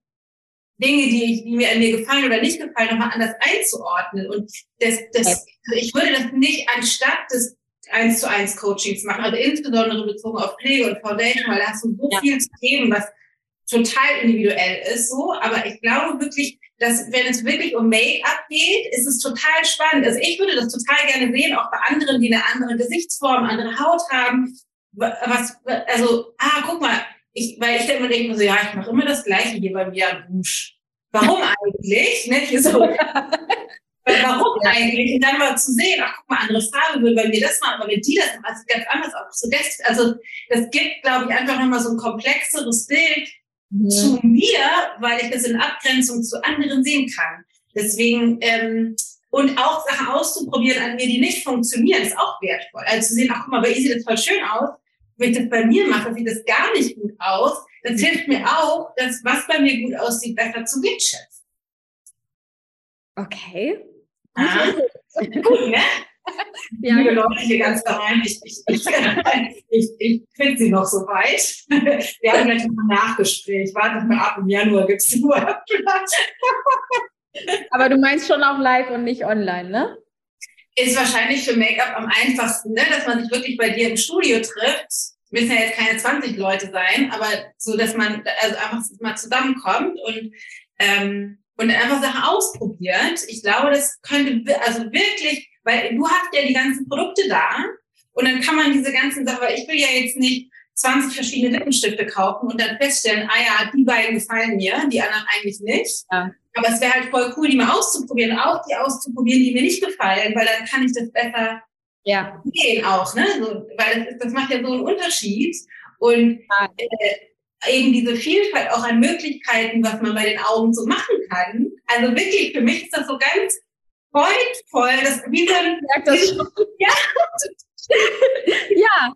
Dinge, die, ich, die mir an mir gefallen oder nicht gefallen, nochmal anders einzuordnen. Und das, das, ich würde das nicht anstatt des eins zu eins Coachings machen, also insbesondere bezogen auf Pflege und Foundation, weil da hast du so ja. viel zu geben, was total individuell ist, so. Aber ich glaube wirklich, dass wenn es wirklich um Make-up geht, ist es total spannend. Also ich würde das total gerne sehen, auch bei anderen, die eine andere Gesichtsform, andere Haut haben. Was, also, ah, guck mal, ich, weil ich dann immer denke so, ja, ich mache immer das Gleiche hier bei mir am Dusch. Warum eigentlich? Ne? Hier so, warum eigentlich? Und dann mal zu sehen, ach guck mal, andere Farbe will bei mir das machen, aber wenn die das machen, sieht ganz anders aus. So das, also das gibt, glaube ich, einfach nochmal so ein komplexeres Bild mhm. zu mir, weil ich das in Abgrenzung zu anderen sehen kann. Deswegen, ähm, und auch Sachen auszuprobieren an mir, die nicht funktionieren, ist auch wertvoll. Also zu sehen, ach guck mal, bei ihr sieht das voll schön aus, wenn ich das bei mir mache, sieht das gar nicht gut aus. Das hilft mir auch, das, was bei mir gut aussieht, besser zu wertschätzen. Okay. Ah, gut, ne? Ja. Liebe Leute hier ganz ich, ich, ich, ich, ich finde sie noch so weit. Wir haben gleich noch ein Nachgespräch. Wartet mal ab, im Januar gibt es nur Aber du meinst schon auch live und nicht online, ne? ist wahrscheinlich für Make-up am einfachsten, ne? dass man sich wirklich bei dir im Studio trifft. Müssen ja jetzt keine 20 Leute sein, aber so, dass man also einfach mal zusammenkommt und ähm, und einfach Sachen ausprobiert. Ich glaube, das könnte also wirklich, weil du hast ja die ganzen Produkte da und dann kann man diese ganzen Sachen, weil ich will ja jetzt nicht 20 verschiedene Lippenstifte kaufen und dann feststellen, ah ja, die beiden gefallen mir, die anderen eigentlich nicht. Ja. Aber es wäre halt voll cool, die mal auszuprobieren, auch die auszuprobieren, die mir nicht gefallen, weil dann kann ich das besser ja. sehen auch, ne? So, weil das, das macht ja so einen Unterschied. Und äh, eben diese Vielfalt auch an Möglichkeiten, was man bei den Augen so machen kann. Also wirklich, für mich ist das so ganz freudvoll, das wie so ein, das ja, ja.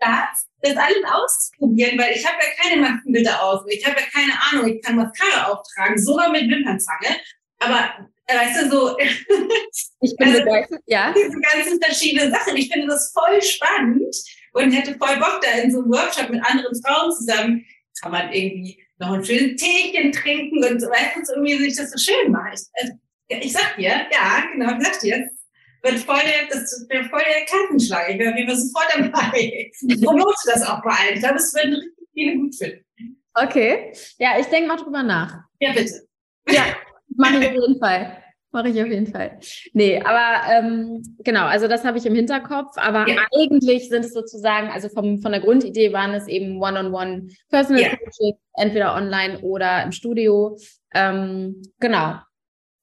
Das, das alles auszuprobieren, weil ich habe ja keine Maskenbilder aus, ich habe ja keine Ahnung, ich kann Mascara auftragen, sogar mit Wimpernzange, aber weißt du, so ich bin also, begeistert, ja. diese ganzen verschiedenen Sachen, ich finde das voll spannend und hätte voll Bock da in so einem Workshop mit anderen Frauen zusammen, kann man irgendwie noch ein schönes Teechen trinken und so, weißt du, irgendwie sich das so schön macht. Also, ich sag dir, ja, genau, ich sag dir, wird voll der, das wird voll der Kassenschlag. Ich wäre sofort dabei. Ich promote das auch bei allen. Ich glaube, es würden richtig viele gut finden. Okay. Ja, ich denke mal drüber nach. Ja, bitte. Ja, mache ich auf jeden Fall. Mache ich auf jeden Fall. Nee, aber ähm, genau, also das habe ich im Hinterkopf. Aber ja. eigentlich sind es sozusagen, also vom, von der Grundidee waren es eben One-on-One Personal ja. Coaching, entweder online oder im Studio. Ähm, genau.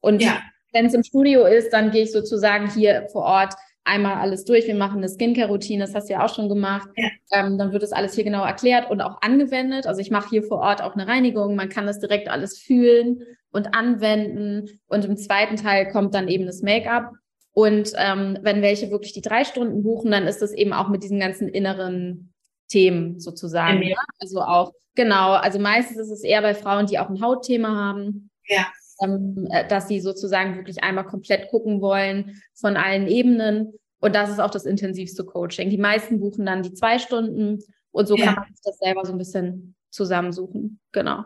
Und ja wenn es im Studio ist, dann gehe ich sozusagen hier vor Ort einmal alles durch. Wir machen eine Skincare-Routine, das hast du ja auch schon gemacht. Ja. Ähm, dann wird das alles hier genau erklärt und auch angewendet. Also ich mache hier vor Ort auch eine Reinigung. Man kann das direkt alles fühlen und anwenden. Und im zweiten Teil kommt dann eben das Make-up. Und ähm, wenn welche wirklich die drei Stunden buchen, dann ist das eben auch mit diesen ganzen inneren Themen sozusagen. Ja. Also auch, genau, also meistens ist es eher bei Frauen, die auch ein Hautthema haben. Ja ähm, äh, dass sie sozusagen wirklich einmal komplett gucken wollen von allen Ebenen. Und das ist auch das intensivste Coaching. Die meisten buchen dann die zwei Stunden und so ja. kann man sich das selber so ein bisschen zusammensuchen. Genau.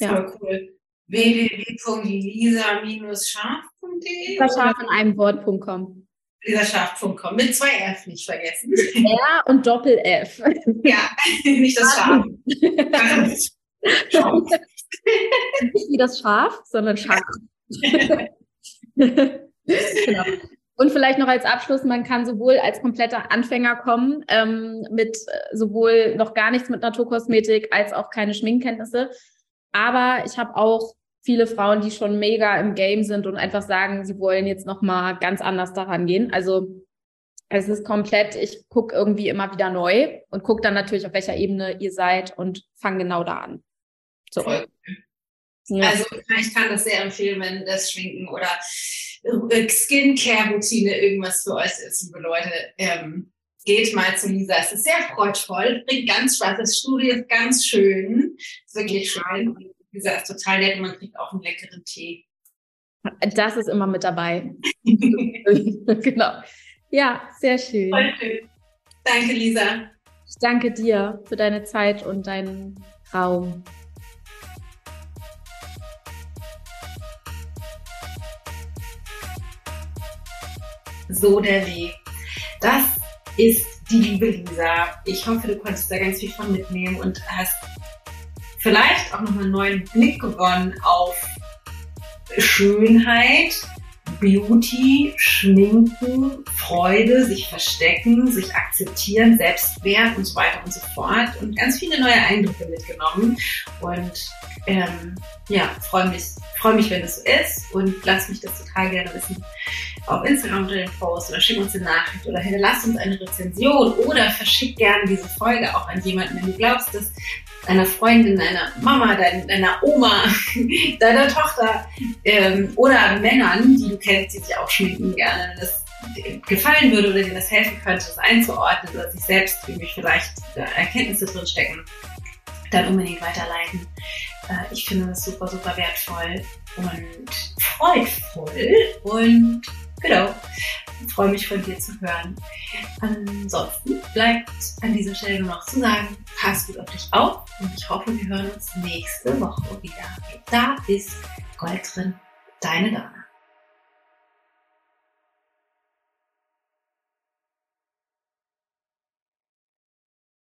Ja. Voll cool. www.lisa-scharf.de Scharf in einem Wort.com. Lisascharf.com mit zwei F nicht vergessen. R und Doppel F. Ja, nicht das Scharf. Nicht wie das Schaf, sondern Schaf. genau. Und vielleicht noch als Abschluss, man kann sowohl als kompletter Anfänger kommen, ähm, mit äh, sowohl noch gar nichts mit Naturkosmetik als auch keine Schminkkenntnisse. Aber ich habe auch viele Frauen, die schon mega im Game sind und einfach sagen, sie wollen jetzt nochmal ganz anders daran gehen. Also es ist komplett, ich gucke irgendwie immer wieder neu und gucke dann natürlich, auf welcher Ebene ihr seid und fange genau da an. So. Ja. Also ich kann das sehr empfehlen, wenn das Schminken oder Skincare-Routine irgendwas für euch ist, liebe Leute. Ähm, geht mal zu Lisa. Es ist sehr freudvoll, bringt ganz Spaß. Das Studio ist ganz schön, ist wirklich schön. Lisa ist total nett und man kriegt auch einen leckeren Tee. Das ist immer mit dabei. genau. Ja, sehr schön. Voll schön. Danke, Lisa. Ich danke dir für deine Zeit und deinen Raum. So der Weg. Das ist die liebe Lisa. Ich hoffe, du konntest da ganz viel von mitnehmen und hast vielleicht auch noch einen neuen Blick gewonnen auf Schönheit, Beauty, Schminken, Freude, sich verstecken, sich akzeptieren, Selbstwert und so weiter und so fort. Und ganz viele neue Eindrücke mitgenommen. Und ähm, ja, freue mich, freue mich, wenn das so ist. Und lass mich das total gerne wissen auf Instagram unter den Post oder schick uns eine Nachricht oder hinterlass uns eine Rezension oder verschick gerne diese Folge auch an jemanden, wenn du glaubst, dass deiner Freundin, deiner Mama, deiner, deiner Oma, deiner Tochter ähm, oder Männern, die du kennst, die sich auch schminken gerne, wenn das gefallen würde oder denen das helfen könnte, das einzuordnen oder sich selbst irgendwie vielleicht Erkenntnisse drinstecken, dann unbedingt weiterleiten. Äh, ich finde das super, super wertvoll und freudvoll und genau, freue mich von dir zu hören. Ansonsten bleibt an dieser Stelle nur noch zu sagen, pass gut auf dich auf und ich hoffe, wir hören uns nächste Woche wieder. Da ist Gold drin, deine Dana.